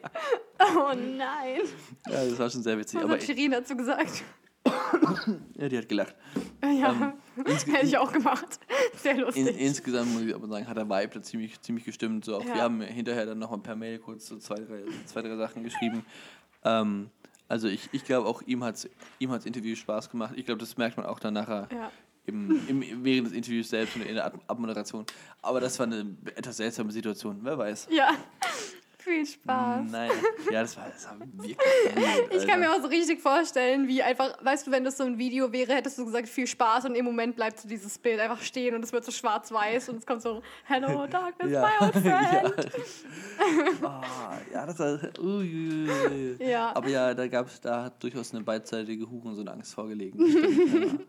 Oh nein! Ja, das war schon sehr witzig. Was Aber hat Shirin dazu gesagt? Ja, die hat gelacht. Ja, [LAUGHS] hätte ich auch gemacht. [LAUGHS] Sehr In, lustig. insgesamt muss ich aber sagen, hat der Vibe da ziemlich, ziemlich gestimmt. So auch Ja. Wir haben hinterher dann nochmal per Mail kurz so zwei, drei, zwei, drei Sachen geschrieben. Ähm, also ich, ich glaube auch ihm hat ihm hat's Interview Spaß gemacht. Ich glaube, das merkt man auch dann nachher Ja. im, im, während des Interviews selbst und in der Ab Abmoderation. Aber das war eine etwas seltsame Situation, wer weiß. ja, viel Spaß. Nein, ja, das war, das war wirklich [LAUGHS] weird, Ich kann mir auch so richtig vorstellen, wie einfach, weißt du, wenn das so ein Video wäre, hättest du gesagt, viel Spaß und im Moment bleibt so dieses Bild einfach stehen und es wird so schwarz-weiß und es kommt so, Hello, darkness, Ja. my old [LAUGHS] ja. friend. Ah, ja, das war. Uiuiui. Ja. Aber ja, da gab's, da hat durchaus eine beidseitige Huren so eine Angst vorgelegen. Stimmt, ja. [LAUGHS]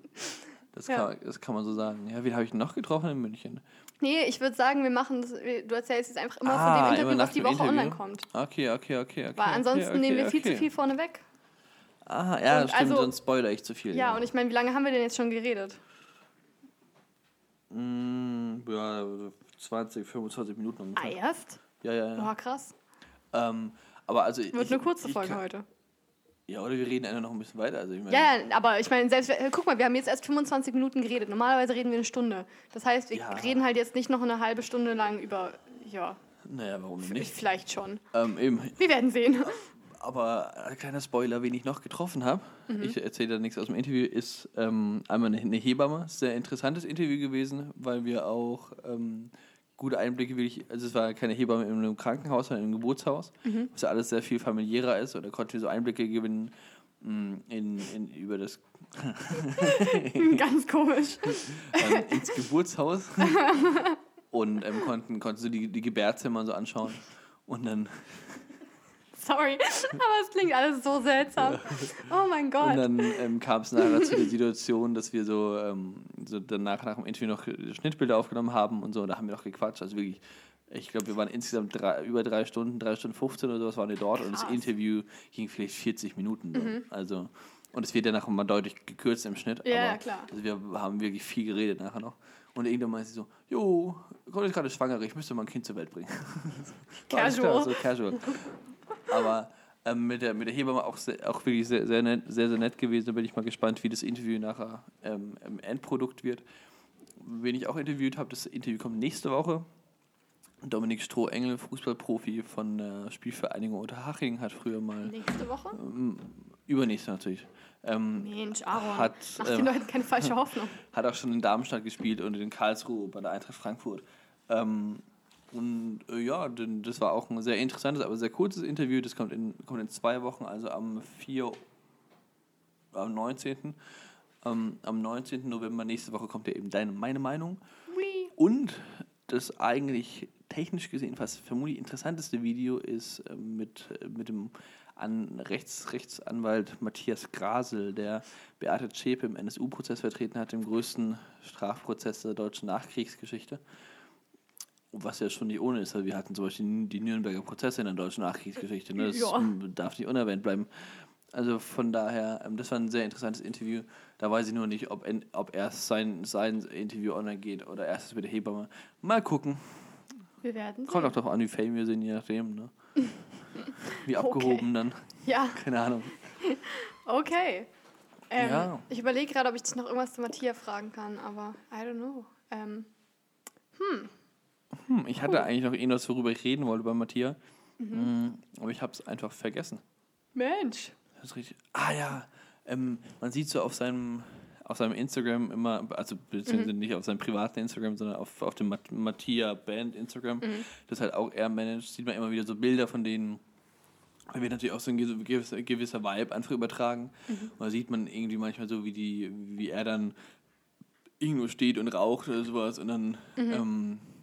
Das, Ja. kann, das kann man so sagen. Ja, wen habe ich noch getroffen in München? Nee, ich würde sagen, wir machen das, du erzählst jetzt einfach immer Ah, von dem Interview, was die Woche Interview? online kommt. Okay, okay, okay, okay. Weil ansonsten okay, nehmen wir okay, viel zu okay. viel vorne weg. Aha, ja, Und stimmt, also- sonst spoiler ich zu viel. Ja, und ich meine, wie lange haben wir denn jetzt schon geredet? Mm, ja, 20, 25 Minuten Ah, ungefähr. erst? Ja, ja, ja. Boah, krass. Ähm, aber also. Wird ich, eine kurze Folge kann, heute. Ja, oder wir reden einfach noch ein bisschen weiter. Also ich meine, Ja, ja, aber ich meine, selbst, äh, guck mal, wir haben jetzt erst 25 Minuten geredet. Normalerweise reden wir eine Stunde. Das heißt, wir Ja. reden halt jetzt nicht noch eine halbe Stunde lang über, ja, naja, warum nicht? vielleicht schon. Ähm, eben, Wir werden sehen. aber ein kleiner Spoiler, wen ich noch getroffen habe, Mhm. ich erzähle da nichts aus dem Interview, ist ähm, einmal eine, eine Hebamme. Sehr interessantes Interview gewesen, weil wir auch ähm, gute Einblicke wirklich, also es war keine Hebamme in einem Krankenhaus, sondern im Geburtshaus, Mhm. was ja alles sehr viel familiärer ist und da konnten wir so Einblicke gewinnen mh, in, in, über das [LAUGHS] Ganz komisch. [LAUGHS] ähm, ins Geburtshaus [LAUGHS] und ähm, konnten, konnten so die, die Gebärzimmer so anschauen und dann Sorry, [LAUGHS] aber es klingt alles so seltsam. Oh mein Und Gott. dann ähm, kam es nachher zu der Situation, dass wir so, ähm, so danach nach dem Interview noch Schnittbilder aufgenommen haben und so. Und da haben wir noch gequatscht. Also wirklich, ich glaube, wir waren insgesamt drei, über drei Stunden, drei Stunden 15 oder sowas waren wir dort. Und das Krass. Mhm. Interview ging vielleicht 40 Minuten. So. Also, und es wird danach mal deutlich gekürzt im Schnitt. Ja, aber, klar. Also wir haben wirklich viel geredet nachher noch. Und irgendwann meinte sie so, jo, kommt jetzt gerade schwanger, ich müsste mal ein Kind zur Welt bringen. [LAUGHS] Casual. Klar, so casual. Aber ähm, mit, der, mit der Hebamme auch, sehr, auch wirklich sehr, sehr, nett, sehr, sehr nett gewesen. Da bin ich mal gespannt, wie das Interview nachher ähm, im Endprodukt wird. Wen ich auch interviewt habe, das Interview kommt nächste Woche. Dominik Stroh-Engel, Fußballprofi von der Spielvereinigung Unterhaching, hat früher mal, Nächste Woche? ähm, übernächste natürlich, ähm, Mensch, Aaron. Hat, Mach ähm, den Leuten keine falsche [LAUGHS] Hoffnung. hat auch schon in Darmstadt gespielt und in Karlsruhe bei der Eintracht Frankfurt. Ähm, und äh, ja, denn das war auch ein sehr interessantes, aber sehr kurzes Interview. Das kommt in, kommt in zwei Wochen, also am 4. am 19. Ähm, am 19. November nächste Woche kommt ja eben deine, meine Meinung. Hui. Und das eigentlich technisch gesehen fast vermutlich interessanteste Video ist äh, mit, äh, mit dem an Rechts, Rechtsanwalt Matthias Grasel, der Beate Zschäpe im NSU-Prozess vertreten hat, dem größten Strafprozess der deutschen Nachkriegsgeschichte. Was ja schon nicht ohne ist, weil wir hatten zum Beispiel die Nürnberger Prozesse in der deutschen Nachkriegsgeschichte. Ne? Das Ja. darf nicht unerwähnt bleiben. Also von daher, ähm, das war ein sehr interessantes Interview. Da weiß ich nur nicht, ob, ob erst sein, sein Interview online geht oder erst mit der Hebamme. Mal gucken. Wir werden Kommt sehen. auch darauf an, wie fame wir sind, je nachdem. Ne? [LAUGHS] Wie abgehoben dann. Ja, [LAUGHS] Keine Ahnung. okay. Ähm, Ja. Ich überlege gerade, ob ich dich noch irgendwas zu Matthias fragen kann, aber I don't know. Ähm, Hm, ich hatte eigentlich noch irgendwas, worüber ich reden wollte bei Matthias. Mhm. Aber ich habe es einfach vergessen. Mensch. Das ist richtig. Ah ja, ähm, man sieht so auf seinem, auf seinem Instagram immer, also beziehungsweise nicht auf seinem privaten Instagram, sondern auf, auf dem Mat Mattia Band Instagram, das halt auch er managt, sieht man immer wieder so Bilder von denen. Da wird natürlich auch so ein gew- gewisser, gewisser Vibe einfach übertragen. Und da sieht man irgendwie manchmal so, wie, die, wie er dann irgendwo steht und raucht oder sowas und dann, ähm, äh,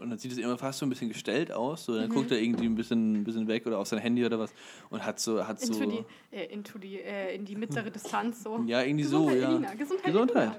und dann sieht es immer fast so ein bisschen gestellt aus. So, dann guckt er irgendwie ein bisschen, ein bisschen weg oder auf sein Handy oder was und hat so. Hat Into so die, äh, into die, äh, in die mittlere Distanz so. ja, irgendwie so, Gesundheit, ja. Elina, Gesundheit, Gesundheit.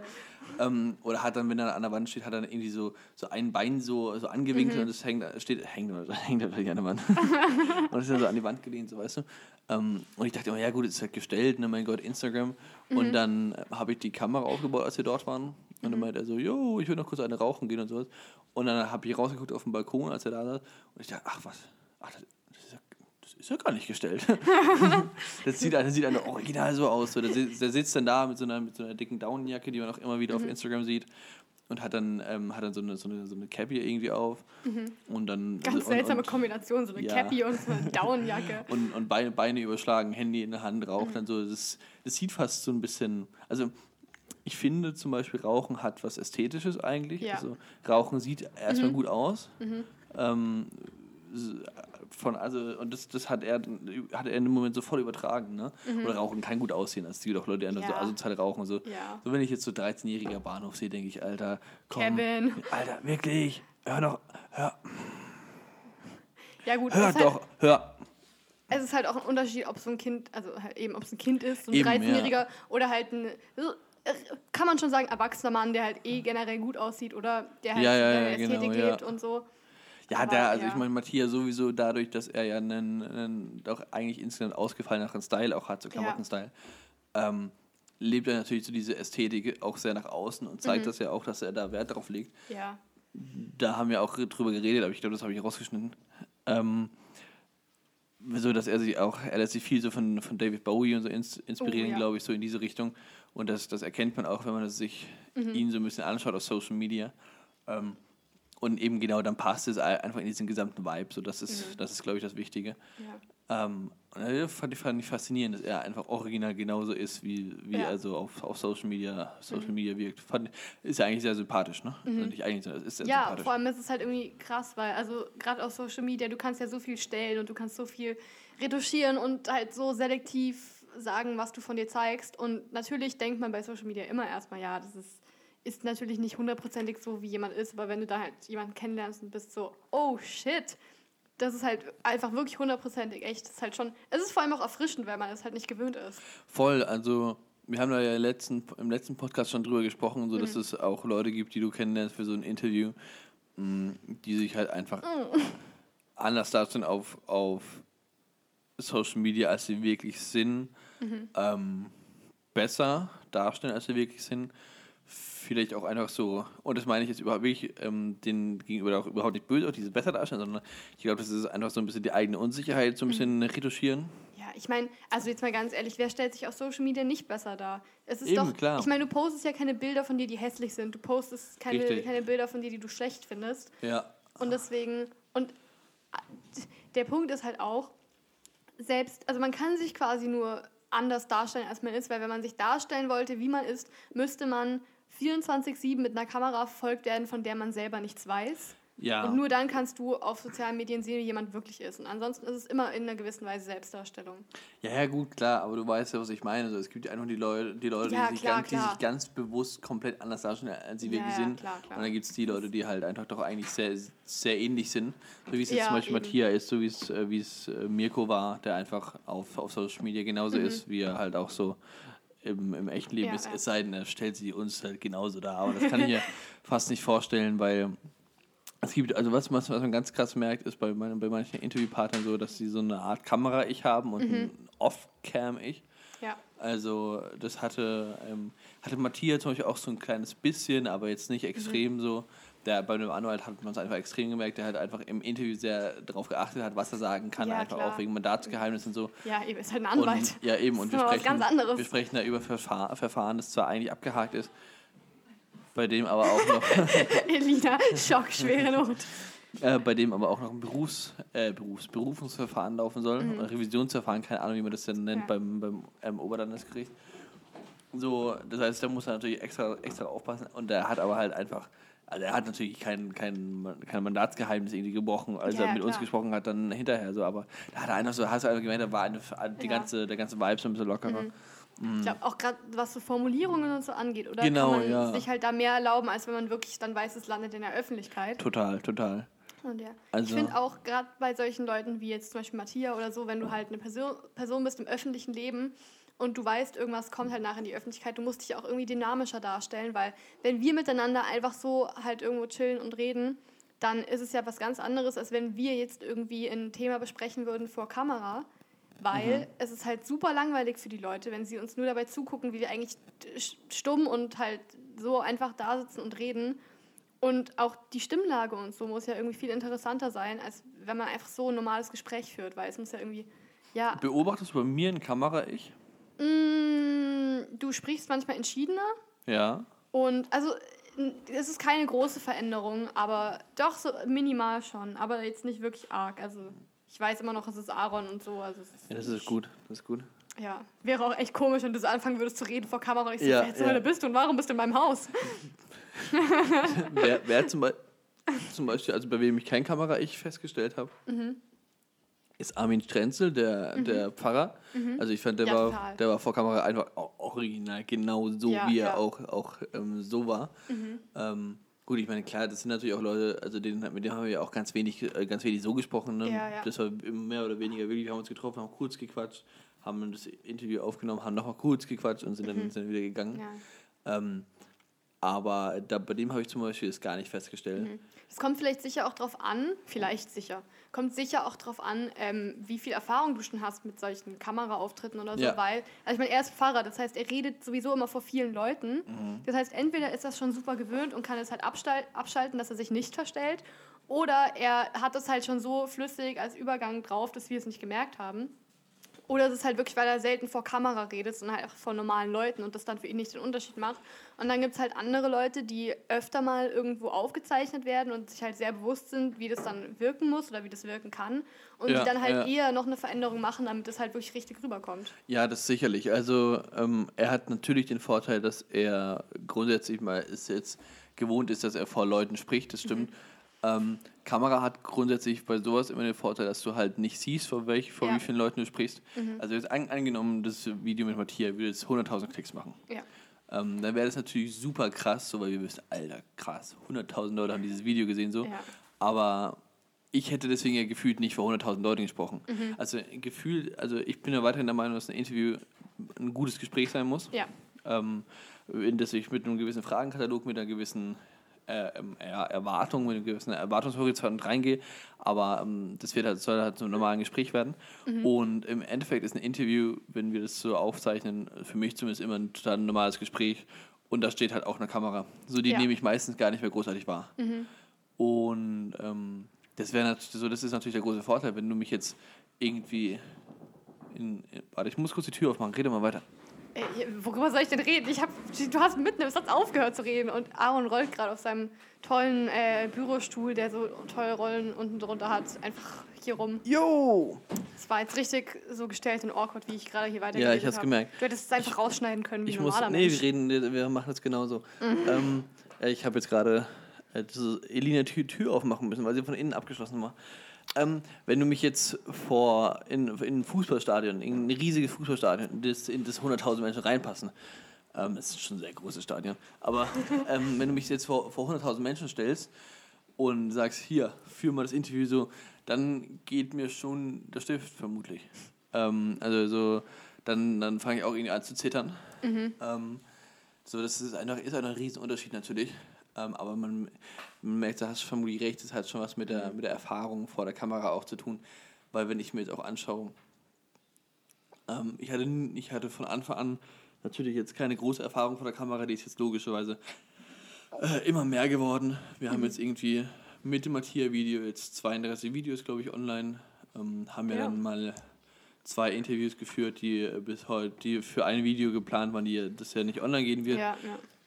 Ähm, oder hat dann, wenn er an der Wand steht, hat er dann irgendwie so, so ein Bein so, so angewinkelt und es hängt, steht, hängt, [LAUGHS] hängt natürlich an der Wand. [LAUGHS] und ist dann so an die Wand gelehnt, so weißt du. Ähm, und ich dachte immer, ja gut, es ist halt gestellt, ne, mein Gott, Instagram. Und dann äh, habe ich die Kamera aufgebaut, als wir dort waren. Und dann meinte er so, jo, ich will noch kurz eine rauchen gehen und sowas. Und dann habe ich rausgeguckt auf den Balkon, als er da saß. Und ich dachte, ach was, ach, das, das, ist, ja, das ist ja gar nicht gestellt. [LAUGHS] das sieht, das sieht eine original so aus. So, der, der sitzt dann da mit so einer, mit so einer dicken Daunenjacke, die man auch immer wieder auf Instagram sieht. Und hat dann, ähm, hat dann so, eine, so, eine, so eine Cappy irgendwie auf. Und dann, Ganz und, seltsame und, Kombination, so eine Ja. Cappy und so eine [LAUGHS] Downjacke. und, und Beine, Beine überschlagen, Handy in der Hand, raucht dann so. Das, das sieht fast so ein bisschen. Also, ich finde zum Beispiel, Rauchen hat was Ästhetisches eigentlich. Ja. Also, Rauchen sieht erstmal gut aus. Ähm, s- von, also, und das, das hat, er, hat er in dem Moment so voll übertragen. Ne? Oder Rauchen kann gut aussehen. Es gibt auch Leute, die einfach so Ja. asozial rauchen. So. Ja. so, wenn ich jetzt so 13-jähriger Bahnhof sehe, denke ich, Alter, komm. Kevin. Alter, wirklich, hör doch, hör, Ja gut, hör es ist, halt, doch, hör. es ist halt auch ein Unterschied, ob so ein Kind, also halt eben ob es ein Kind ist, so ein Eben, 13-Jähriger oder halt ein, kann man schon sagen, erwachsener Mann, der halt eh generell gut aussieht oder der halt Ja, ja, ja, Ästhetik genau, lebt und so. Ja, Aber, der, also ich meine, Matthias sowieso dadurch, dass er ja einen, einen doch eigentlich insgesamt ausgefalleneren Style auch hat, so Klamottenstyle, ähm, lebt er natürlich so diese Ästhetik auch sehr nach außen und Mhm. zeigt das ja auch, dass er da Wert drauf legt. Ja. Da haben wir auch drüber geredet, aber ich glaube, das habe ich rausgeschnitten. Ähm, so, dass er sich auch, er lässt sich viel so von, von David Bowie und so ins, inspirieren, Oh, ja. glaube ich, so in diese Richtung. Und das, das erkennt man auch, wenn man sich Mhm. ihn so ein bisschen anschaut auf Social Media. Ähm, Und eben genau, dann passt es einfach in diesen gesamten Vibe. So, das ist, Mhm. das ist glaube ich, das Wichtige. Ja. Ähm, und fand ich, fand ich faszinierend, dass er einfach original genauso ist, wie, wie Ja. Mhm. er so auf, auf Social Media, Social Media wirkt. Fand, ist ja eigentlich sehr sympathisch, ne? Also nicht eigentlich, sondern ist sehr Ja, sympathisch. vor allem ist es halt irgendwie krass, weil, also gerade auf Social Media, du kannst ja so viel stellen und du kannst so viel retuschieren und halt so selektiv sagen, was du von dir zeigst. Und natürlich denkt man bei Social Media immer erstmal, ja, das ist, ist natürlich nicht hundertprozentig so, wie jemand ist, aber wenn du da halt jemanden kennenlernst und bist so, oh shit, das ist halt einfach wirklich hundertprozentig echt. Das ist halt schon, es ist vor allem auch erfrischend, weil man es halt nicht gewöhnt ist. Voll, also wir haben da ja letzten, im letzten Podcast schon drüber gesprochen, so Mhm. dass es auch Leute gibt, die du kennenlernst für so ein Interview, mh, die sich halt einfach Mhm. anders darstellen auf, auf Social Media, als sie wirklich sind, Mhm. ähm, besser darstellen, als sie wirklich sind. Vielleicht auch einfach so, und das meine ich jetzt überhaupt wirklich, ähm, den gegenüber auch überhaupt nicht böse, auch dieses besser darstellen, sondern ich glaube, das ist einfach so ein bisschen die eigene Unsicherheit, so ein bisschen retuschieren. Ja, ich meine, also jetzt mal ganz ehrlich, wer stellt sich auf Social Media nicht besser dar? Es ist Eben, doch, klar. ich meine, du postest ja keine Bilder von dir, die hässlich sind. Du postest keine, Richtig. keine Bilder von dir, die du schlecht findest. Ja. Und deswegen, und äh, der Punkt ist halt auch, selbst, also man kann sich quasi nur anders darstellen, als man ist, weil wenn man sich darstellen wollte, wie man ist, müsste man 24-7 mit einer Kamera verfolgt werden, von der man selber nichts weiß. Ja. Und nur dann kannst du auf sozialen Medien sehen, wie jemand wirklich ist. Und ansonsten ist es immer in einer gewissen Weise Selbstdarstellung. Ja, ja, gut, klar, aber du weißt ja, was ich meine. Also, es gibt ja einfach die Leute, die, Leute, Ja, die, sich klar, ganz, die klar. sich ganz bewusst komplett anders darstellen, als sie Ja, wirklich ja, sind. klar, klar. Und dann gibt es die Leute, die halt einfach doch eigentlich sehr, sehr ähnlich sind. So wie es jetzt zum Beispiel eben. Matthias ist, so wie es, äh, wie es äh, Mirko war, der einfach auf, auf Social Media genauso Mhm. ist, wie er halt auch so im, im echten Leben ist. Es sei denn, er stellt sie uns halt genauso dar. Aber das kann ich mir [LAUGHS] fast nicht vorstellen, weil es gibt, also was, was was man ganz krass merkt, ist bei, meinen, bei manchen Interviewpartnern so, dass sie so eine Art Kamera-Ich haben und Mhm. ein Off-Cam-Ich. Ja. Also das hatte, ähm, hatte Matthias zum Beispiel auch so ein kleines bisschen, aber jetzt nicht extrem so. Der, bei dem Anwalt hat man es einfach extrem gemerkt, der halt einfach im Interview sehr darauf geachtet hat, was er sagen kann, Ja, einfach klar. auch wegen Mandatsgeheimnis und so. Ja, eben, ist halt ein Anwalt. Und, ja, eben, und wir sprechen, wir sprechen da über Verfahr Verfahren, das zwar eigentlich abgehakt ist, bei dem aber auch noch, [LAUGHS] Elina, Schock, schwere Not. äh, bei dem aber auch noch ein Berufs, äh, Berufs, Berufungsverfahren laufen soll, Mhm. Revisionsverfahren, keine Ahnung, wie man das denn nennt, Ja. beim, beim ähm, Oberlandesgericht. So, das heißt, da muss er natürlich extra, extra aufpassen und er hat aber halt einfach, also er hat natürlich kein, kein, kein Mandatsgeheimnis irgendwie gebrochen, als Ja, er mit uns klar. gesprochen hat, dann hinterher so, aber da hat er einfach so, hast du einfach gemerkt, da war eine, die Ja. ganze, der ganze Vibe so ein bisschen lockerer. Ich glaube auch gerade, was so Formulierungen und so angeht, oder? Genau, Kann man ja. sich halt da mehr erlauben, als wenn man wirklich dann weiß, es landet in der Öffentlichkeit. Total, total. Und ja. Also- ich finde auch gerade bei solchen Leuten wie jetzt zum Beispiel Matthias oder so, wenn du halt eine Person, Person bist im öffentlichen Leben und du weißt, irgendwas kommt halt nach in die Öffentlichkeit, du musst dich auch irgendwie dynamischer darstellen, weil wenn wir miteinander einfach so halt irgendwo chillen und reden, dann ist es ja was ganz anderes, als wenn wir jetzt irgendwie ein Thema besprechen würden vor Kamera. Weil es ist halt super langweilig für die Leute, wenn sie uns nur dabei zugucken, wie wir eigentlich stumm und halt so einfach da sitzen und reden. Und auch die Stimmlage und so muss ja irgendwie viel interessanter sein, als wenn man einfach so ein normales Gespräch führt, weil es muss ja irgendwie, ja, Beobachtest du bei mir in Kamera ich? mm, du sprichst manchmal entschiedener Ja. und also es ist keine große Veränderung, aber doch so minimal schon, aber jetzt nicht wirklich arg. Also ich weiß immer noch, es ist Aaron und so. Also Ja, das ist gut. Das ist gut. Ja, wäre auch echt komisch, wenn du so anfangen würdest zu reden vor Kamera und ich so, Ja, wer ja. Bist du und warum bist du in meinem Haus? wer, wer zum, Be zum Beispiel, also bei wem ich kein Kamera-Ich festgestellt habe, Mhm. ist Armin Strenzel, der, der Pfarrer. Also ich fand, der, Ja, war, total. der war vor Kamera einfach original, genau so, Ja, wie er. Mhm. auch, auch ähm, so war. Ähm, gut, ich meine, klar, das sind natürlich auch Leute, also denen, mit denen haben wir ja auch ganz wenig, äh, ganz wenig so gesprochen. Ne? Ja, ja. Das war mehr oder weniger wirklich, wir haben uns getroffen, haben kurz gequatscht, haben das Interview aufgenommen, haben nochmal kurz gequatscht und sind dann, sind dann wieder gegangen. Mhm. Ja. Ähm, aber da, bei dem habe ich zum Beispiel es gar nicht festgestellt. Es kommt vielleicht sicher auch drauf an, vielleicht sicher, kommt sicher auch drauf an, ähm, wie viel Erfahrung du schon hast mit solchen Kameraauftritten oder so, Ja. weil, also ich meine, er ist Pfarrer, das heißt, er redet sowieso immer vor vielen Leuten. Mhm. Das heißt, entweder ist das schon super gewöhnt und kann es halt abschalten, dass er sich nicht verstellt, oder er hat es halt schon so flüssig als Übergang drauf, dass wir es nicht gemerkt haben. Oder es ist halt wirklich, weil er selten vor Kamera redet, sondern halt einfach vor normalen Leuten und das dann für ihn nicht den Unterschied macht. Und dann gibt es halt andere Leute, die öfter mal irgendwo aufgezeichnet werden und sich halt sehr bewusst sind, wie das dann wirken muss oder wie das wirken kann. Und Ja, die dann halt ja. eher noch eine Veränderung machen, damit es halt wirklich richtig rüberkommt. Ja, das sicherlich. Also ähm, er hat natürlich den Vorteil, dass er grundsätzlich mal ist jetzt gewohnt ist, dass er vor Leuten spricht, das stimmt. Ähm, Kamera hat grundsätzlich bei sowas immer den Vorteil, dass du halt nicht siehst, vor, welch, vor Ja. wie vielen Leuten du sprichst. Also jetzt an, angenommen, das Video mit Matthias würde jetzt 100.000 Klicks machen. Ja. Ähm, dann wäre das natürlich super krass, so weil wir wissen, Alter, krass, 100.000 Leute haben dieses Video gesehen, so. Ja. Aber ich hätte deswegen ja gefühlt nicht vor 100.000 Leuten gesprochen. Mhm. Also Gefühl, also ich bin ja weiterhin der Meinung, dass ein Interview ein gutes Gespräch sein muss, Ja. ähm, in das ich mit einem gewissen Fragenkatalog, mit einer gewissen äh, ähm, ja, Erwartung, mit einem gewissen Erwartungshorizont reingehe, aber ähm, das wird halt, soll halt so ein normales Gespräch werden. Mhm. Und im Endeffekt ist ein Interview, wenn wir das so aufzeichnen, für mich zumindest immer ein total normales Gespräch und da steht halt auch eine Kamera. So die Ja. nehme ich meistens gar nicht mehr großartig wahr. Mhm. Und ähm, das wäre natürlich so, das ist natürlich der große Vorteil, wenn du mich jetzt irgendwie in, in warte, ich muss kurz die Tür aufmachen, rede mal weiter. Ey, worüber soll ich denn reden? Ich hab, du hast mitten im Satz aufgehört zu reden und Aaron rollt gerade auf seinem tollen äh, Bürostuhl, der so tolle Rollen unten drunter hat, einfach hier rum. Jo! Es war jetzt richtig so gestellt und awkward, wie ich gerade hier weiter Ja, ich hab's hab. gemerkt. Du hättest es einfach rausschneiden können wie Ich ein muss, normaler nee, Mensch. wir reden, wir machen das genauso. Ähm, äh, ich habe jetzt gerade äh, diese Elina Tür, Tür aufmachen müssen, weil sie von innen abgeschlossen war. Ähm, wenn du mich jetzt vor in, in ein Fußballstadion, in ein riesiges Fußballstadion, in das, in das 100.000 Menschen reinpassen, ähm, das ist schon ein sehr großes Stadion, aber [LAUGHS] ähm, wenn du mich jetzt vor, vor 100.000 Menschen stellst und sagst, hier, führ mal das Interview so, dann geht mir schon der Stift vermutlich. Ähm, also so, dann, dann fange ich auch irgendwie an zu zittern. Ähm, so, das ist einfach, ist einfach ein Riesenunterschied natürlich. Ähm, aber man, man merkt, da hast du vermutlich recht, das hat schon was mit der, mit der Erfahrung vor der Kamera auch zu tun. Weil wenn ich mir jetzt auch anschaue, ähm, ich, hatte, ich hatte von Anfang an natürlich jetzt keine große Erfahrung vor der Kamera, die ist jetzt logischerweise äh, immer mehr geworden. Wir haben jetzt irgendwie mit dem Matthias-Video jetzt 32 Videos, glaube ich, online. Ähm, haben ja, Ja. dann mal zwei Interviews geführt, die äh, bis heute, die für ein Video geplant waren, die das ja nicht online gehen wird. Ja,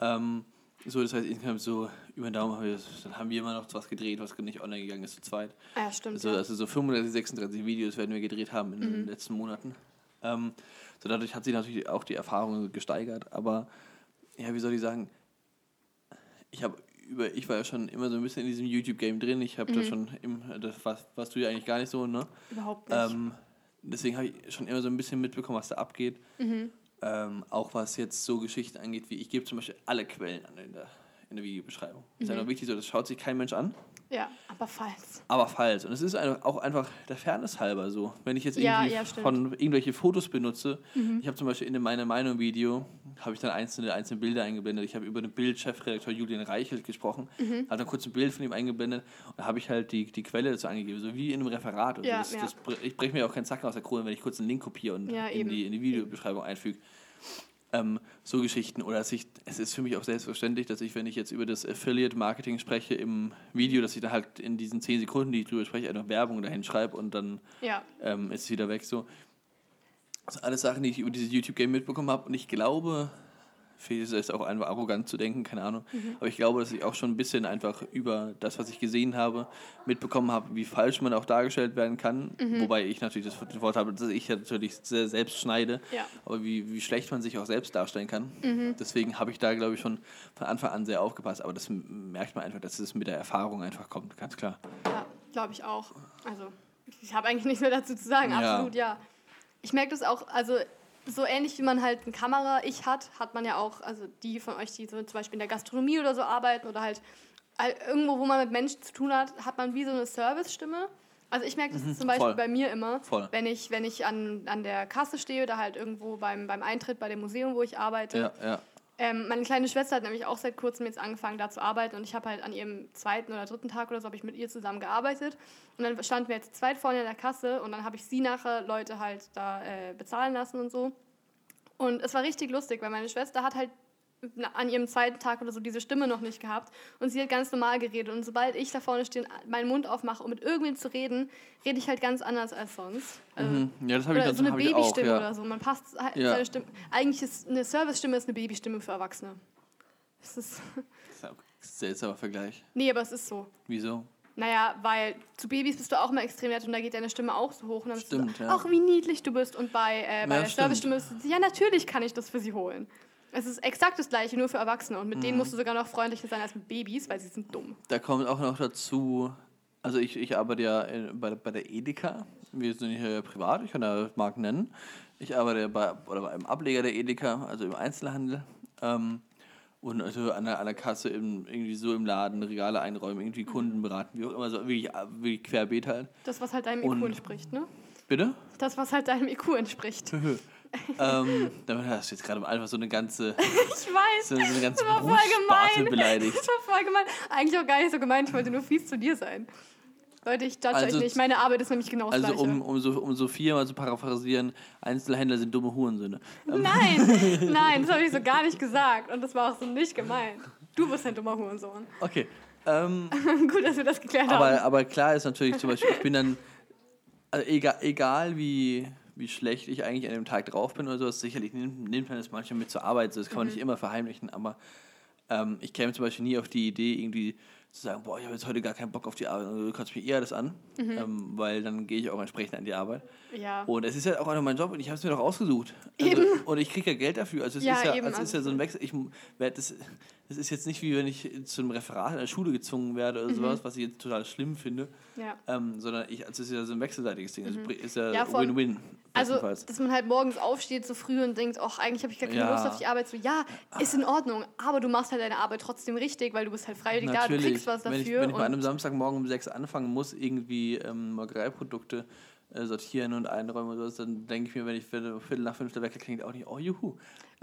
ja. Ähm, so, das heißt, insgesamt so über den Daumen haben wir, dann haben wir immer noch was gedreht, was nicht online gegangen ist, zu zweit. Ah, ja, stimmt. Also, ja. also so 35, 36 Videos werden wir gedreht haben in den letzten Monaten. Ähm, so dadurch hat sich natürlich auch die Erfahrung gesteigert, aber ja, wie soll ich sagen, ich habe über, ich war ja schon immer so ein bisschen in diesem YouTube-Game drin. Ich habe da schon, im, das was, was du ja eigentlich gar nicht so, ne? Überhaupt nicht. Ähm, deswegen habe ich schon immer so ein bisschen mitbekommen, was da abgeht. Mhm. Ähm, auch was jetzt so Geschichten angeht, wie ich gebe zum Beispiel alle Quellen an in der, in der Videobeschreibung. Ist einfach wichtig so, das schaut sich kein Mensch an, ja, aber falls. aber falls. Und es ist auch einfach der Fairness halber so. Wenn ich jetzt Ja, irgendwie ja, stimmt. von irgendwelche Fotos benutze, ich habe zum Beispiel in dem meine Meinung Video, habe ich dann einzelne, einzelne Bilder eingeblendet. Ich habe über den Bildchefredakteur Julian Reichelt gesprochen, Mhm. hat dann kurz ein Bild von ihm eingeblendet und habe ich halt die, die Quelle dazu angegeben, so wie in einem Referat. Also Ja, das, ja. das, ich breche mir auch keinen Zacken aus der Krone, wenn ich kurz einen Link kopiere und Ja, in, die, in die Videobeschreibung einfüge. Ähm, so Geschichten. Oder ich, es ist für mich auch selbstverständlich, dass ich, wenn ich jetzt über das Affiliate-Marketing spreche im Video, dass ich da halt in diesen 10 Sekunden, die ich drüber spreche, einfach Werbung dahin schreibe und dann Ja, ähm, ist es wieder weg. So. Das sind alles Sachen, die ich über dieses YouTube-Game mitbekommen habe. Und ich glaube, vielleicht ist es auch einfach arrogant zu denken, keine Ahnung. Aber ich glaube, dass ich auch schon ein bisschen einfach über das, was ich gesehen habe, mitbekommen habe, wie falsch man auch dargestellt werden kann. Wobei ich natürlich das Wort habe, dass ich natürlich sehr selbst schneide. Ja. Aber wie, wie schlecht man sich auch selbst darstellen kann. Deswegen habe ich da, glaube ich, schon von Anfang an sehr aufgepasst. Aber das merkt man einfach, dass es mit der Erfahrung einfach kommt, ganz klar. ja glaube ich auch. Also, ich habe eigentlich nichts mehr dazu zu sagen. Ja. Absolut, ja. Ich merke das auch, also so ähnlich wie man halt eine Kamera-Ich hat, hat man ja auch, also die von euch, die so zum Beispiel in der Gastronomie oder so arbeiten oder halt irgendwo, wo man mit Menschen zu tun hat, hat man wie so eine Service-Stimme. Also ich merke das zum Beispiel Mhm, voll. bei mir immer, Voll. wenn ich, wenn ich an, an der Kasse stehe oder halt irgendwo beim, beim Eintritt bei dem Museum, wo ich arbeite. Ja, ja. Ähm, meine kleine Schwester hat nämlich auch seit kurzem jetzt angefangen, da zu arbeiten und ich habe halt an ihrem zweiten oder dritten Tag oder so habe ich mit ihr zusammen gearbeitet und dann standen wir jetzt zweit vorne in der Kasse und dann habe ich sie nachher Leute halt da äh, bezahlen lassen und so. Und es war richtig lustig, weil meine Schwester hat halt an ihrem zweiten Tag oder so diese Stimme noch nicht gehabt und sie hat ganz normal geredet. Und sobald ich da vorne stehe, und meinen Mund aufmache, um mit irgendwem zu reden, rede ich halt ganz anders als sonst. Also, Mhm. Ja, das habe ich, das so eine. Babystimme Ja. oder so. Man passt halt Ja. seine Stimme. Eigentlich ist eine Service-Stimme ist eine Babystimme für Erwachsene. Das ist, Das [LAUGHS] ist ein seltsamer Vergleich. nee, aber es ist so. Wieso? Naja, weil zu Babys bist du auch immer extrem nett und da geht deine Stimme auch so hoch. Und dann bist Stimmt, du so, ja. Auch wie niedlich du bist. Und bei, äh, bei Ja, der stimmt. Service-Stimme ist es, ja, natürlich kann ich das für sie holen. Es ist exakt das gleiche, nur für Erwachsene. Und mit Mhm. denen musst du sogar noch freundlicher sein als mit Babys, weil sie sind dumm. Da kommt auch noch dazu, also ich, ich arbeite ja in, bei, bei der Edeka. Wir sind hier privat, ich kann da Marken nennen. Ich arbeite bei, oder bei einem Ableger der Edeka, also im Einzelhandel. Ähm, und also an der, an der Kasse im, irgendwie so im Laden Regale einräumen, irgendwie Mhm. Kunden beraten, wie auch immer, so wirklich, wirklich querbeet halt. Das, was halt deinem Und- IQ entspricht, ne? Bitte? Das, was halt deinem IQ entspricht. [LAUGHS] ähm, damit hast du jetzt gerade einfach so eine ganze, [LAUGHS] Ich weiß. so eine ganze Das war voll gemein. beleidigt. Das war voll gemein. Eigentlich auch gar nicht so gemeint. Ich wollte nur fies zu dir sein. Leute, ich judge Also euch nicht. Meine Arbeit ist nämlich genau das Also um, um, so, um Sophia mal zu paraphrasieren, Einzelhändler sind dumme Hurensöhne. Nein, [LAUGHS] nein, das habe ich so gar nicht gesagt. Und das war auch so nicht gemeint. Du bist ein dummer Hurensohn. Okay. Ähm, [LAUGHS] Gut, dass wir das geklärt haben. aber, aber klar ist natürlich zum Beispiel, ich bin dann, also egal, egal wie, wie schlecht ich eigentlich an dem Tag drauf bin oder sowas, sicherlich nimmt, nimmt man das manchmal mit zur Arbeit, so, das kann man Mhm. nicht immer verheimlichen, aber ähm, ich käme zum Beispiel nie auf die Idee, irgendwie zu sagen, boah, ich habe jetzt heute gar keinen Bock auf die Arbeit, also, du kannst mir eher das an, Mhm. ähm, weil dann gehe ich auch entsprechend an die Arbeit. ja. Und es ist ja auch einfach mein Job und ich habe es mir doch ausgesucht. Also. Und ich kriege ja Geld dafür. Also es Ja, ist ja, eben, also es ist ja so ein Wechsel. Ich werde das, das ist jetzt nicht wie wenn ich zu einem Referat in der Schule gezwungen werde Mhm. oder sowas, was ich jetzt total schlimm finde. ja. Ähm, sondern ich, also es ist ja so ein wechselseitiges Ding. Also ist ja, Mhm. Ja, vor allem- Win-Win. Also, bestenfalls. dass man halt morgens aufsteht so früh und denkt, ach, eigentlich habe ich gar keine Ja. Lust auf die Arbeit. So, ja, ist in Ordnung, aber du machst halt deine Arbeit trotzdem richtig, weil du bist halt freiwillig da, du Natürlich. kriegst was dafür. wenn ich, wenn ich mal an einem Samstagmorgen um sechs anfangen muss, irgendwie ähm, Molkereiprodukte äh, sortieren und einräumen oder sowas, dann denke ich mir, wenn ich Viertel, Viertel nach fünf der Wecker klingt, auch nicht, oh juhu.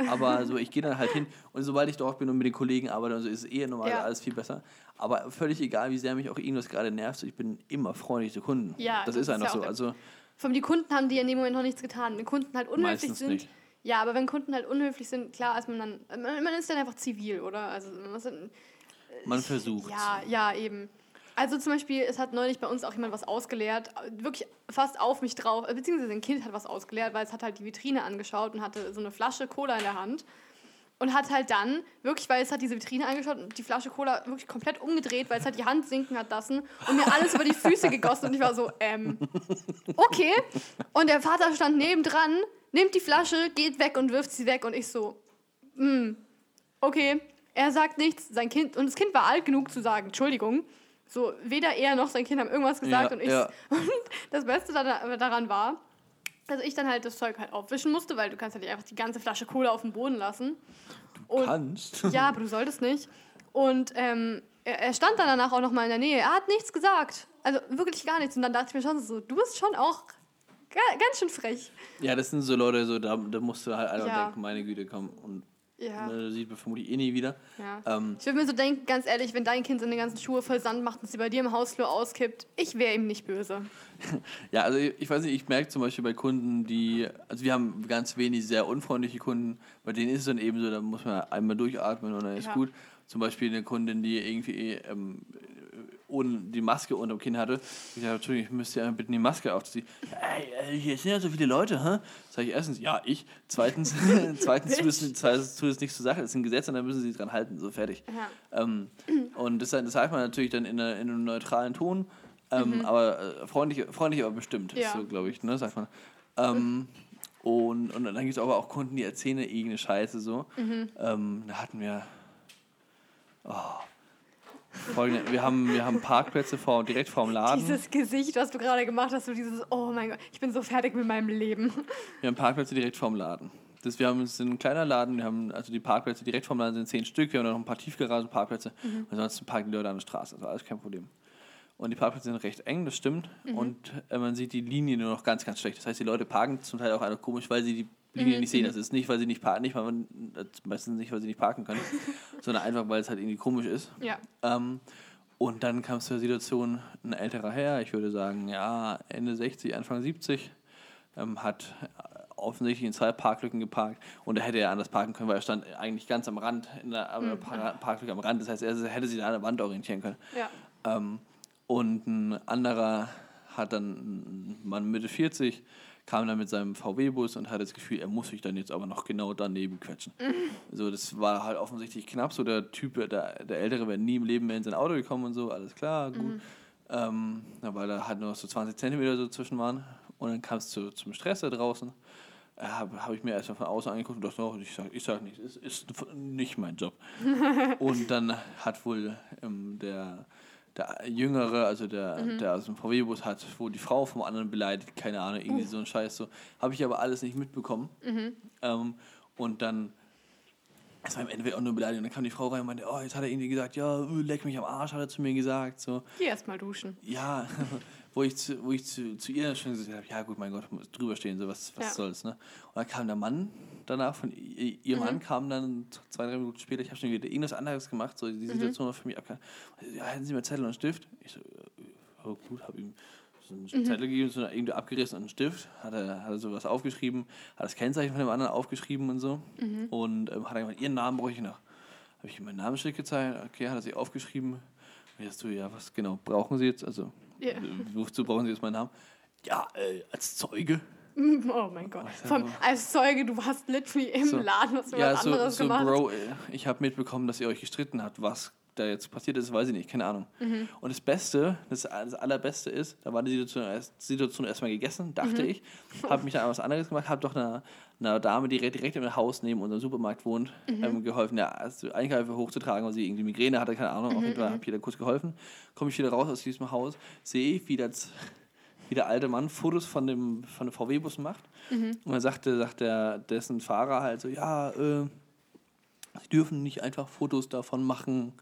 Aber so, ich gehe dann halt hin und sobald ich dort bin und mit den Kollegen arbeite, also ist es eh normal Ja. alles viel besser. Aber völlig egal, wie sehr mich auch irgendwas gerade nervt, ich bin immer freundlich zu Kunden. Ja, das, das ist ist einfach ja so. Also Von die Kunden haben die in dem Moment noch nichts getan. Wenn Kunden halt unhöflich sind. nicht. Ja, aber wenn Kunden halt unhöflich sind, klar ist man dann. Man, man ist dann einfach zivil, oder? Also man muss dann, man versucht. Ja, ja, eben. Also zum Beispiel, es hat neulich bei uns auch jemand was ausgeleert, wirklich fast auf mich drauf, äh, beziehungsweise ein Kind hat was ausgeleert, weil es hat halt die Vitrine angeschaut und hatte so eine Flasche Cola in der Hand und hat halt dann, wirklich, weil es hat diese Vitrine angeschaut und die Flasche Cola wirklich komplett umgedreht, weil es halt die Hand sinken hat lassen und mir alles über die Füße gegossen und ich war so, ähm, okay. Und der Vater stand nebendran, nimmt die Flasche, geht weg und wirft sie weg und ich so, hm, okay. Er sagt nichts, sein Kind, und das Kind war alt genug zu sagen, Entschuldigung. So, weder er noch sein Kind haben irgendwas gesagt Ja, und ich. ja. [LAUGHS] Und das Beste da- daran war, dass ich dann halt das Zeug halt aufwischen musste, weil du kannst ja nicht einfach die ganze Flasche Cola auf dem Boden lassen. Und, Kannst. [LAUGHS] ja, aber du solltest nicht. Und ähm, er, er stand dann danach auch noch mal in der Nähe. Er hat nichts gesagt. Also wirklich gar nichts. Und dann dachte ich mir schon so, du bist schon auch ga- ganz schön frech. Ja, das sind so Leute, so, da, da musst du halt einfach Ja. denken, meine Güte, komm. Und Ja. ne, sieht man vermutlich eh nie wieder. ja. Ähm, Ich würde mir so denken, ganz ehrlich, wenn dein Kind seine ganzen Schuhe voll Sand macht und sie bei dir im Hausflur auskippt, ich wäre ihm nicht böse. [LAUGHS] Ja, also ich, ich weiß nicht, ich merke zum Beispiel bei Kunden, die, also wir haben ganz wenig sehr unfreundliche Kunden, bei denen ist es dann eben so, da muss man einmal durchatmen und dann ist Ja. gut. Zum Beispiel eine Kundin, die irgendwie ähm, ohne die Maske unter dem Kinn hatte. Ich sage, Entschuldigung, ich müsste ja bitte die Maske aufziehen. Ey, ey, hier sind ja so viele Leute, hä? Sag ich erstens, ja, ich. Zweitens, [LAUGHS] [LAUGHS] zweitens tut es, zweitens tut es nichts zur Sache, es ist ein Gesetz und dann müssen sie sich dran halten, so fertig. Ähm, und das, das sagt man natürlich dann in, einer, in einem neutralen Ton, ähm, aber äh, freundlich, freundlich aber bestimmt, Mhm. Ja. so glaube ich, ne, sagt man. Ähm, und, und dann gibt es aber auch Kunden, die erzählen irgendeine Scheiße so. Mhm. Ähm, da hatten wir. Oh, folgende, wir, haben, wir haben Parkplätze vor, direkt vorm Laden. Dieses Gesicht, was du gerade gemacht hast, so dieses, oh mein Gott, ich bin so fertig mit meinem Leben. Wir haben Parkplätze direkt vorm Laden. Das, wir haben es ein kleiner Laden, wir haben also die Parkplätze direkt vorm Laden sind zehn Stück, wir haben noch ein paar Tiefgaragenparkplätze und ansonsten parken die Leute an der Straße, also alles kein Problem. Und die Parkplätze sind recht eng, das stimmt. Und äh, man sieht die Linie nur noch ganz, ganz schlecht. Das heißt, die Leute parken zum Teil auch einfach komisch, weil sie die Linie nicht sehen. Das ist nicht, weil sie nicht parken, nicht, weil man, äh, meistens nicht, weil sie nicht parken können, [LAUGHS] sondern einfach, weil es halt irgendwie komisch ist. Ja. Ähm, und dann kam es zur Situation, ein älterer Herr, ich würde sagen, ja, Ende 60, Anfang 70, ähm, hat offensichtlich in zwei Parklücken geparkt und da hätte er anders parken können, weil er stand eigentlich ganz am Rand, in der mhm. Parklücke am Rand. Das heißt, er hätte sich an der Wand orientieren können. Ja. Ähm, und ein anderer hat dann, ein Mann Mitte 40, kam dann mit seinem VW-Bus und hatte das Gefühl, er muss sich dann jetzt aber noch genau daneben quetschen. Mhm. So, das war halt offensichtlich knapp. So, der Typ, der, der Ältere wäre nie im Leben mehr in sein Auto gekommen und so, alles klar, gut. Mhm. Ähm, weil da halt nur so 20 Zentimeter so zwischen waren. Und dann kam es zu, zum Stress da draußen. Äh, Habe hab ich mir erstmal von außen angeguckt und dachte, oh, ich sag, ich sag nichts, ist, ist nicht mein Job. [LAUGHS] und dann hat wohl ähm, der der Jüngere, also der, mhm. der aus dem VW-Bus hat, wo die Frau vom anderen beleidigt, keine Ahnung, irgendwie uh. so ein Scheiß. So. Habe ich aber alles nicht mitbekommen. Mhm. Ähm, und dann, es war im Endeffekt auch nur beleidigt. Und dann kam die Frau rein und meinte, oh, jetzt hat er irgendwie gesagt, ja, leck mich am Arsch, hat er zu mir gesagt. So. Geh erst mal duschen. Ja, [LAUGHS] wo ich zu, wo ich zu, zu ihr schon gesagt habe, ja gut, mein Gott, muss drüber stehen, so was, was ja. soll's. Ne? Und dann kam der Mann danach, von ihr Mann mhm. kam dann zwei, drei Minuten später, ich habe schon wieder irgendwas anderes gemacht, so die mhm. Situation mhm. für mich abgehalten. Ja, hätten Sie mir Zettel und Stift? Ich so, oh, gut, habe ihm so einen mhm. Zettel gegeben, so irgendwie abgerissen und einen Stift, hat er, hat er sowas aufgeschrieben, hat das Kennzeichen von dem anderen aufgeschrieben und so. Mhm. Und ähm, hat er gesagt, Ihren Namen brauche ich noch. Habe ich ihm meinen Namensschild gezeigt, okay, hat er sich aufgeschrieben. Und jetzt du, ja, was genau brauchen Sie jetzt? Also, yeah. wozu brauchen Sie jetzt meinen Namen? Ja, äh, als Zeuge. [LAUGHS] Oh mein Gott. Vom, als Zeuge, du warst literally im so, Laden, hast du ja, was so, anderes so, gemacht. Bro, äh, ich habe mitbekommen, dass ihr euch gestritten habt. Was da jetzt passiert ist, weiß ich nicht, keine Ahnung. Mhm. Und das Beste, das, das Allerbeste ist, da war die Situation, Situation erstmal gegessen, dachte mhm. ich, habe mich dann was anderes gemacht, habe doch einer, einer Dame, die direkt im Haus neben unserem Supermarkt wohnt, mhm. ähm, geholfen, ja, also Einkäufe hochzutragen, weil sie irgendwie Migräne hatte, keine Ahnung, auf jeden Fall mhm, habe ich ihr da kurz geholfen. Komme ich wieder raus aus diesem Haus, sehe ich, wie das wie der alte Mann Fotos von dem, von dem VW-Bus macht. Mhm. Und dann sagte, sagt der, dessen Fahrer halt so, ja, äh, sie dürfen nicht einfach Fotos davon machen.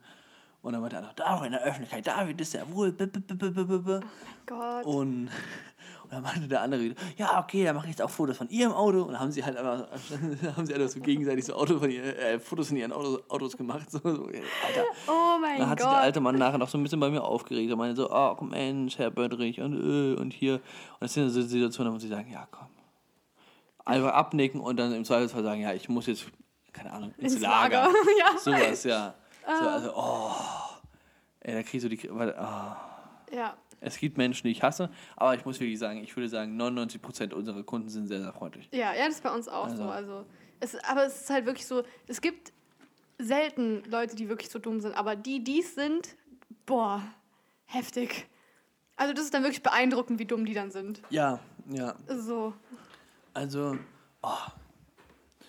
Und dann meinte er, da auch in der Öffentlichkeit, David ist ja wohl. B -b -b oh Gott. Und, und dann meinte der andere wieder, ja, okay, dann mache ich jetzt auch Fotos von ihrem Auto. Und dann haben sie halt einfach, [LAUGHS] haben sie einfach so gegenseitig so Auto von ihr, äh, Fotos von ihren Autos, Autos gemacht. So, so, Alter. Oh mein Gott. Dann hat sich der alte Mann nachher noch so ein bisschen bei mir aufgeregt. Er meinte so, oh Mensch, Herr Bödrich und, äh, und hier. Und das sind so Situationen, wo sie sagen, ja, komm. Einfach abnicken und dann im Zweifelsfall sagen, ja, ich muss jetzt, keine Ahnung, ins, ins Lager. Lager. [LAUGHS] ja. Sowas, ja. So, ah. also, oh. Ey, da kriegst du die. Oh. Ja. Es gibt Menschen, die ich hasse, aber ich muss wirklich sagen, ich würde sagen, 99% unserer Kunden sind sehr, sehr freundlich. Ja, ja, das ist bei uns auch also. so. Also, es, aber es ist halt wirklich so, es gibt selten Leute, die wirklich so dumm sind, aber die, die es sind, boah, heftig. Also das ist dann wirklich beeindruckend, wie dumm die dann sind. Ja, ja. So. Also, oh,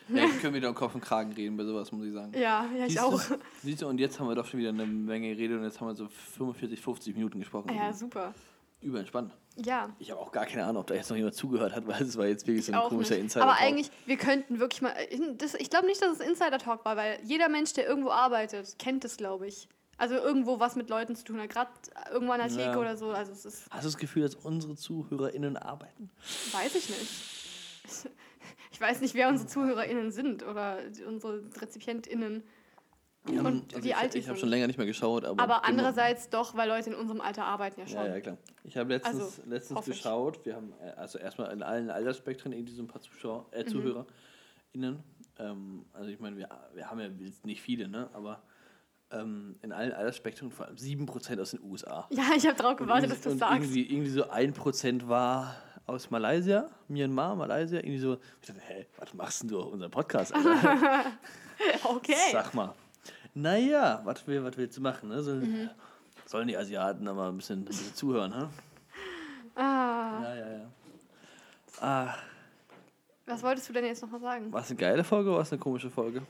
ja, ich können wieder um Kopf und Kragen reden bei sowas, muss ich sagen. Ja, ja, ich auch. Du, siehst du, und jetzt haben wir doch schon wieder eine Menge geredet und jetzt haben wir so 45, 50 Minuten gesprochen. Ja, super. Überentspannt. Ja. Ich habe auch gar keine Ahnung, ob da jetzt noch jemand zugehört hat, weil es war jetzt wirklich so ein komischer Insider. Aber eigentlich, wir könnten wirklich mal. Das, ich glaube nicht, dass es Insider-Talk war, weil jeder Mensch, der irgendwo arbeitet, kennt es, glaube ich. Also irgendwo was mit Leuten zu tun hat, gerade irgendwo an der Theke ja. oder so. Also es ist Hast du das Gefühl, dass unsere ZuhörerInnen arbeiten? Weiß ich nicht. Ich weiß nicht, wer unsere ZuhörerInnen sind oder unsere RezipientInnen. Ja, und also wie alt ich, ich habe schon länger nicht mehr geschaut. Aber, aber andererseits doch, weil Leute in unserem Alter arbeiten ja schon. Ja, ja, klar. Ich habe letztens, also, letztens geschaut, wir haben äh, also erstmal in allen Altersspektren irgendwie so ein paar Zuschauer, äh, mhm. ZuhörerInnen. Ähm, also ich meine, wir, wir haben ja nicht viele, ne? aber ähm, in allen Altersspektren vor allem 7% aus den USA. Ja, ich habe drauf gewartet, dass du das sagst. Irgendwie, irgendwie so 1% war aus Malaysia, Myanmar, Malaysia, irgendwie so. Ich dachte, hä, was machst denn du auf unserem Podcast? [LAUGHS] okay. Sag mal. Naja, was, will, was willst du machen? Ne? So, mhm. Sollen die Asiaten aber ein bisschen, ein bisschen zuhören, ne? Ah. Ja, ja, ja. Ah. Was wolltest du denn jetzt nochmal sagen? War es eine geile Folge oder war es eine komische Folge?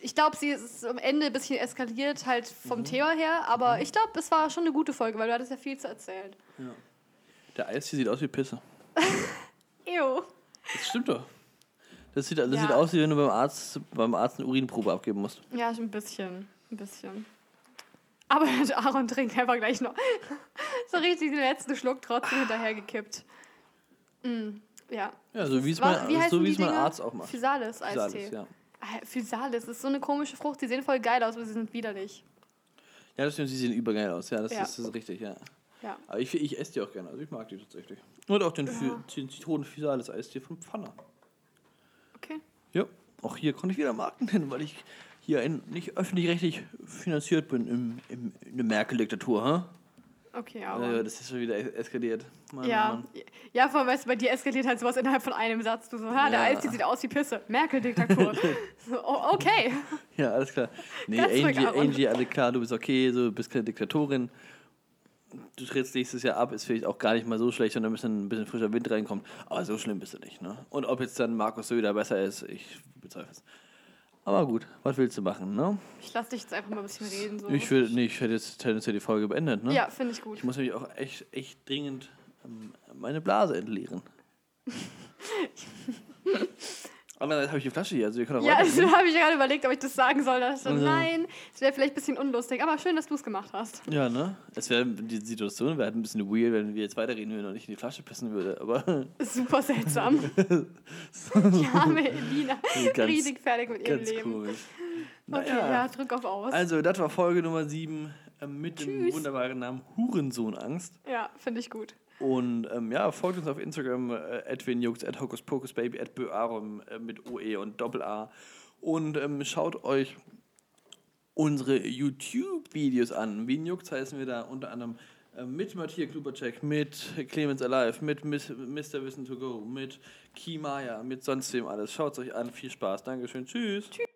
Ich glaube, sie ist am Ende ein bisschen eskaliert, halt vom mhm. Thema her, aber mhm. ich glaube, es war schon eine gute Folge, weil du hattest ja viel zu erzählen. Ja. Der Eis hier sieht aus wie Pisse. [LAUGHS] Ew. Das stimmt doch. Das sieht, das ja. sieht aus, wie wenn du beim Arzt, beim Arzt eine Urinprobe abgeben musst. Ja, ein bisschen. Ein bisschen. Aber [LAUGHS] Aaron trinkt einfach gleich noch. [LAUGHS] so richtig den letzten Schluck trotzdem hinterhergekippt. Mm, ja. Ja, so wie es mein, wie so wie es mein Arzt auch macht. Physalis-Eistee. ja. Ah, Physalis ist so eine komische Frucht. Die sehen voll geil aus, aber sie sind widerlich. Ja, das stimmt, sie sehen übergeil aus. Ja, das, ja. Ist, das ist richtig, ja. Ja. Aber ich, ich esse die auch gerne, also ich mag die tatsächlich. Und auch den, ja. den Zitronen-Physalis-Eistee von Pfanner. Ja, auch hier konnte ich wieder Marken nennen, weil ich hier ein, nicht öffentlich-rechtlich finanziert bin im, im, in der Merkel-Diktatur. Huh? Okay, aber. Äh, das ist schon wieder es- eskaliert. Mann, ja, Mann. ja, vor allem, weißt du, bei dir eskaliert halt sowas innerhalb von einem Satz. Du so, ha, der Ja. Eis sieht aus wie Pisse. Merkel-Diktatur. [LAUGHS] so, oh, okay. Ja, alles klar. Nee, Angie. Angie, alles klar, du bist okay, so, du bist keine Diktatorin. Du trittst nächstes Jahr ab, ist vielleicht auch gar nicht mal so schlecht, wenn da bisschen, ein bisschen frischer Wind reinkommt. Aber so schlimm bist du nicht, ne? Und ob jetzt dann Markus Söder besser ist, ich bezweifle es. Aber gut, was willst du machen, ne? Ich lass dich jetzt einfach mal ein bisschen reden. So. Ich, will, nee, ich hätte jetzt tendenziell die Folge beendet, ne? ja, finde ich gut. Ich muss nämlich auch echt, echt dringend ähm, meine Blase entleeren. [LAUGHS] Andererseits habe ich die Flasche hier, also ihr könnt auch Ja, [LAUGHS] also habe ich gerade überlegt, ob ich das sagen soll. Da dachte ich so, Also- nein, es wäre vielleicht ein bisschen unlustig. Aber schön, dass du es gemacht hast. Ja, ne? Es wäre die Situation wäre halt ein bisschen weird, wenn wir jetzt weiterreden würden und ich in die Flasche pissen würde, aber [LAUGHS] Super seltsam. [LAUGHS] Die arme Elina. Ganz- Riesig fertig mit ihrem Leben. komisch. Okay, Naja. ja, drück auf Aus. Also, das war Folge Nummer 7 ähm, mit dem Tschüss. wunderbaren Namen Hurensohnangst. ja, finde ich gut. Und ähm, ja, folgt uns auf Instagram, äh, @winjux, @hokuspokusbaby, @böarum äh, mit OE und Doppel-A. Und ähm, schaut euch unsere YouTube-Videos an. Winjux heißen wir da unter anderem äh, mit Matthias Klubercheck, mit Clemens Alive, mit Miss, Mr. Wissen to Go, mit Kimaya, mit sonst wem alles. Schaut es euch an. Viel Spaß. Dankeschön. Tschüss. Tschüss.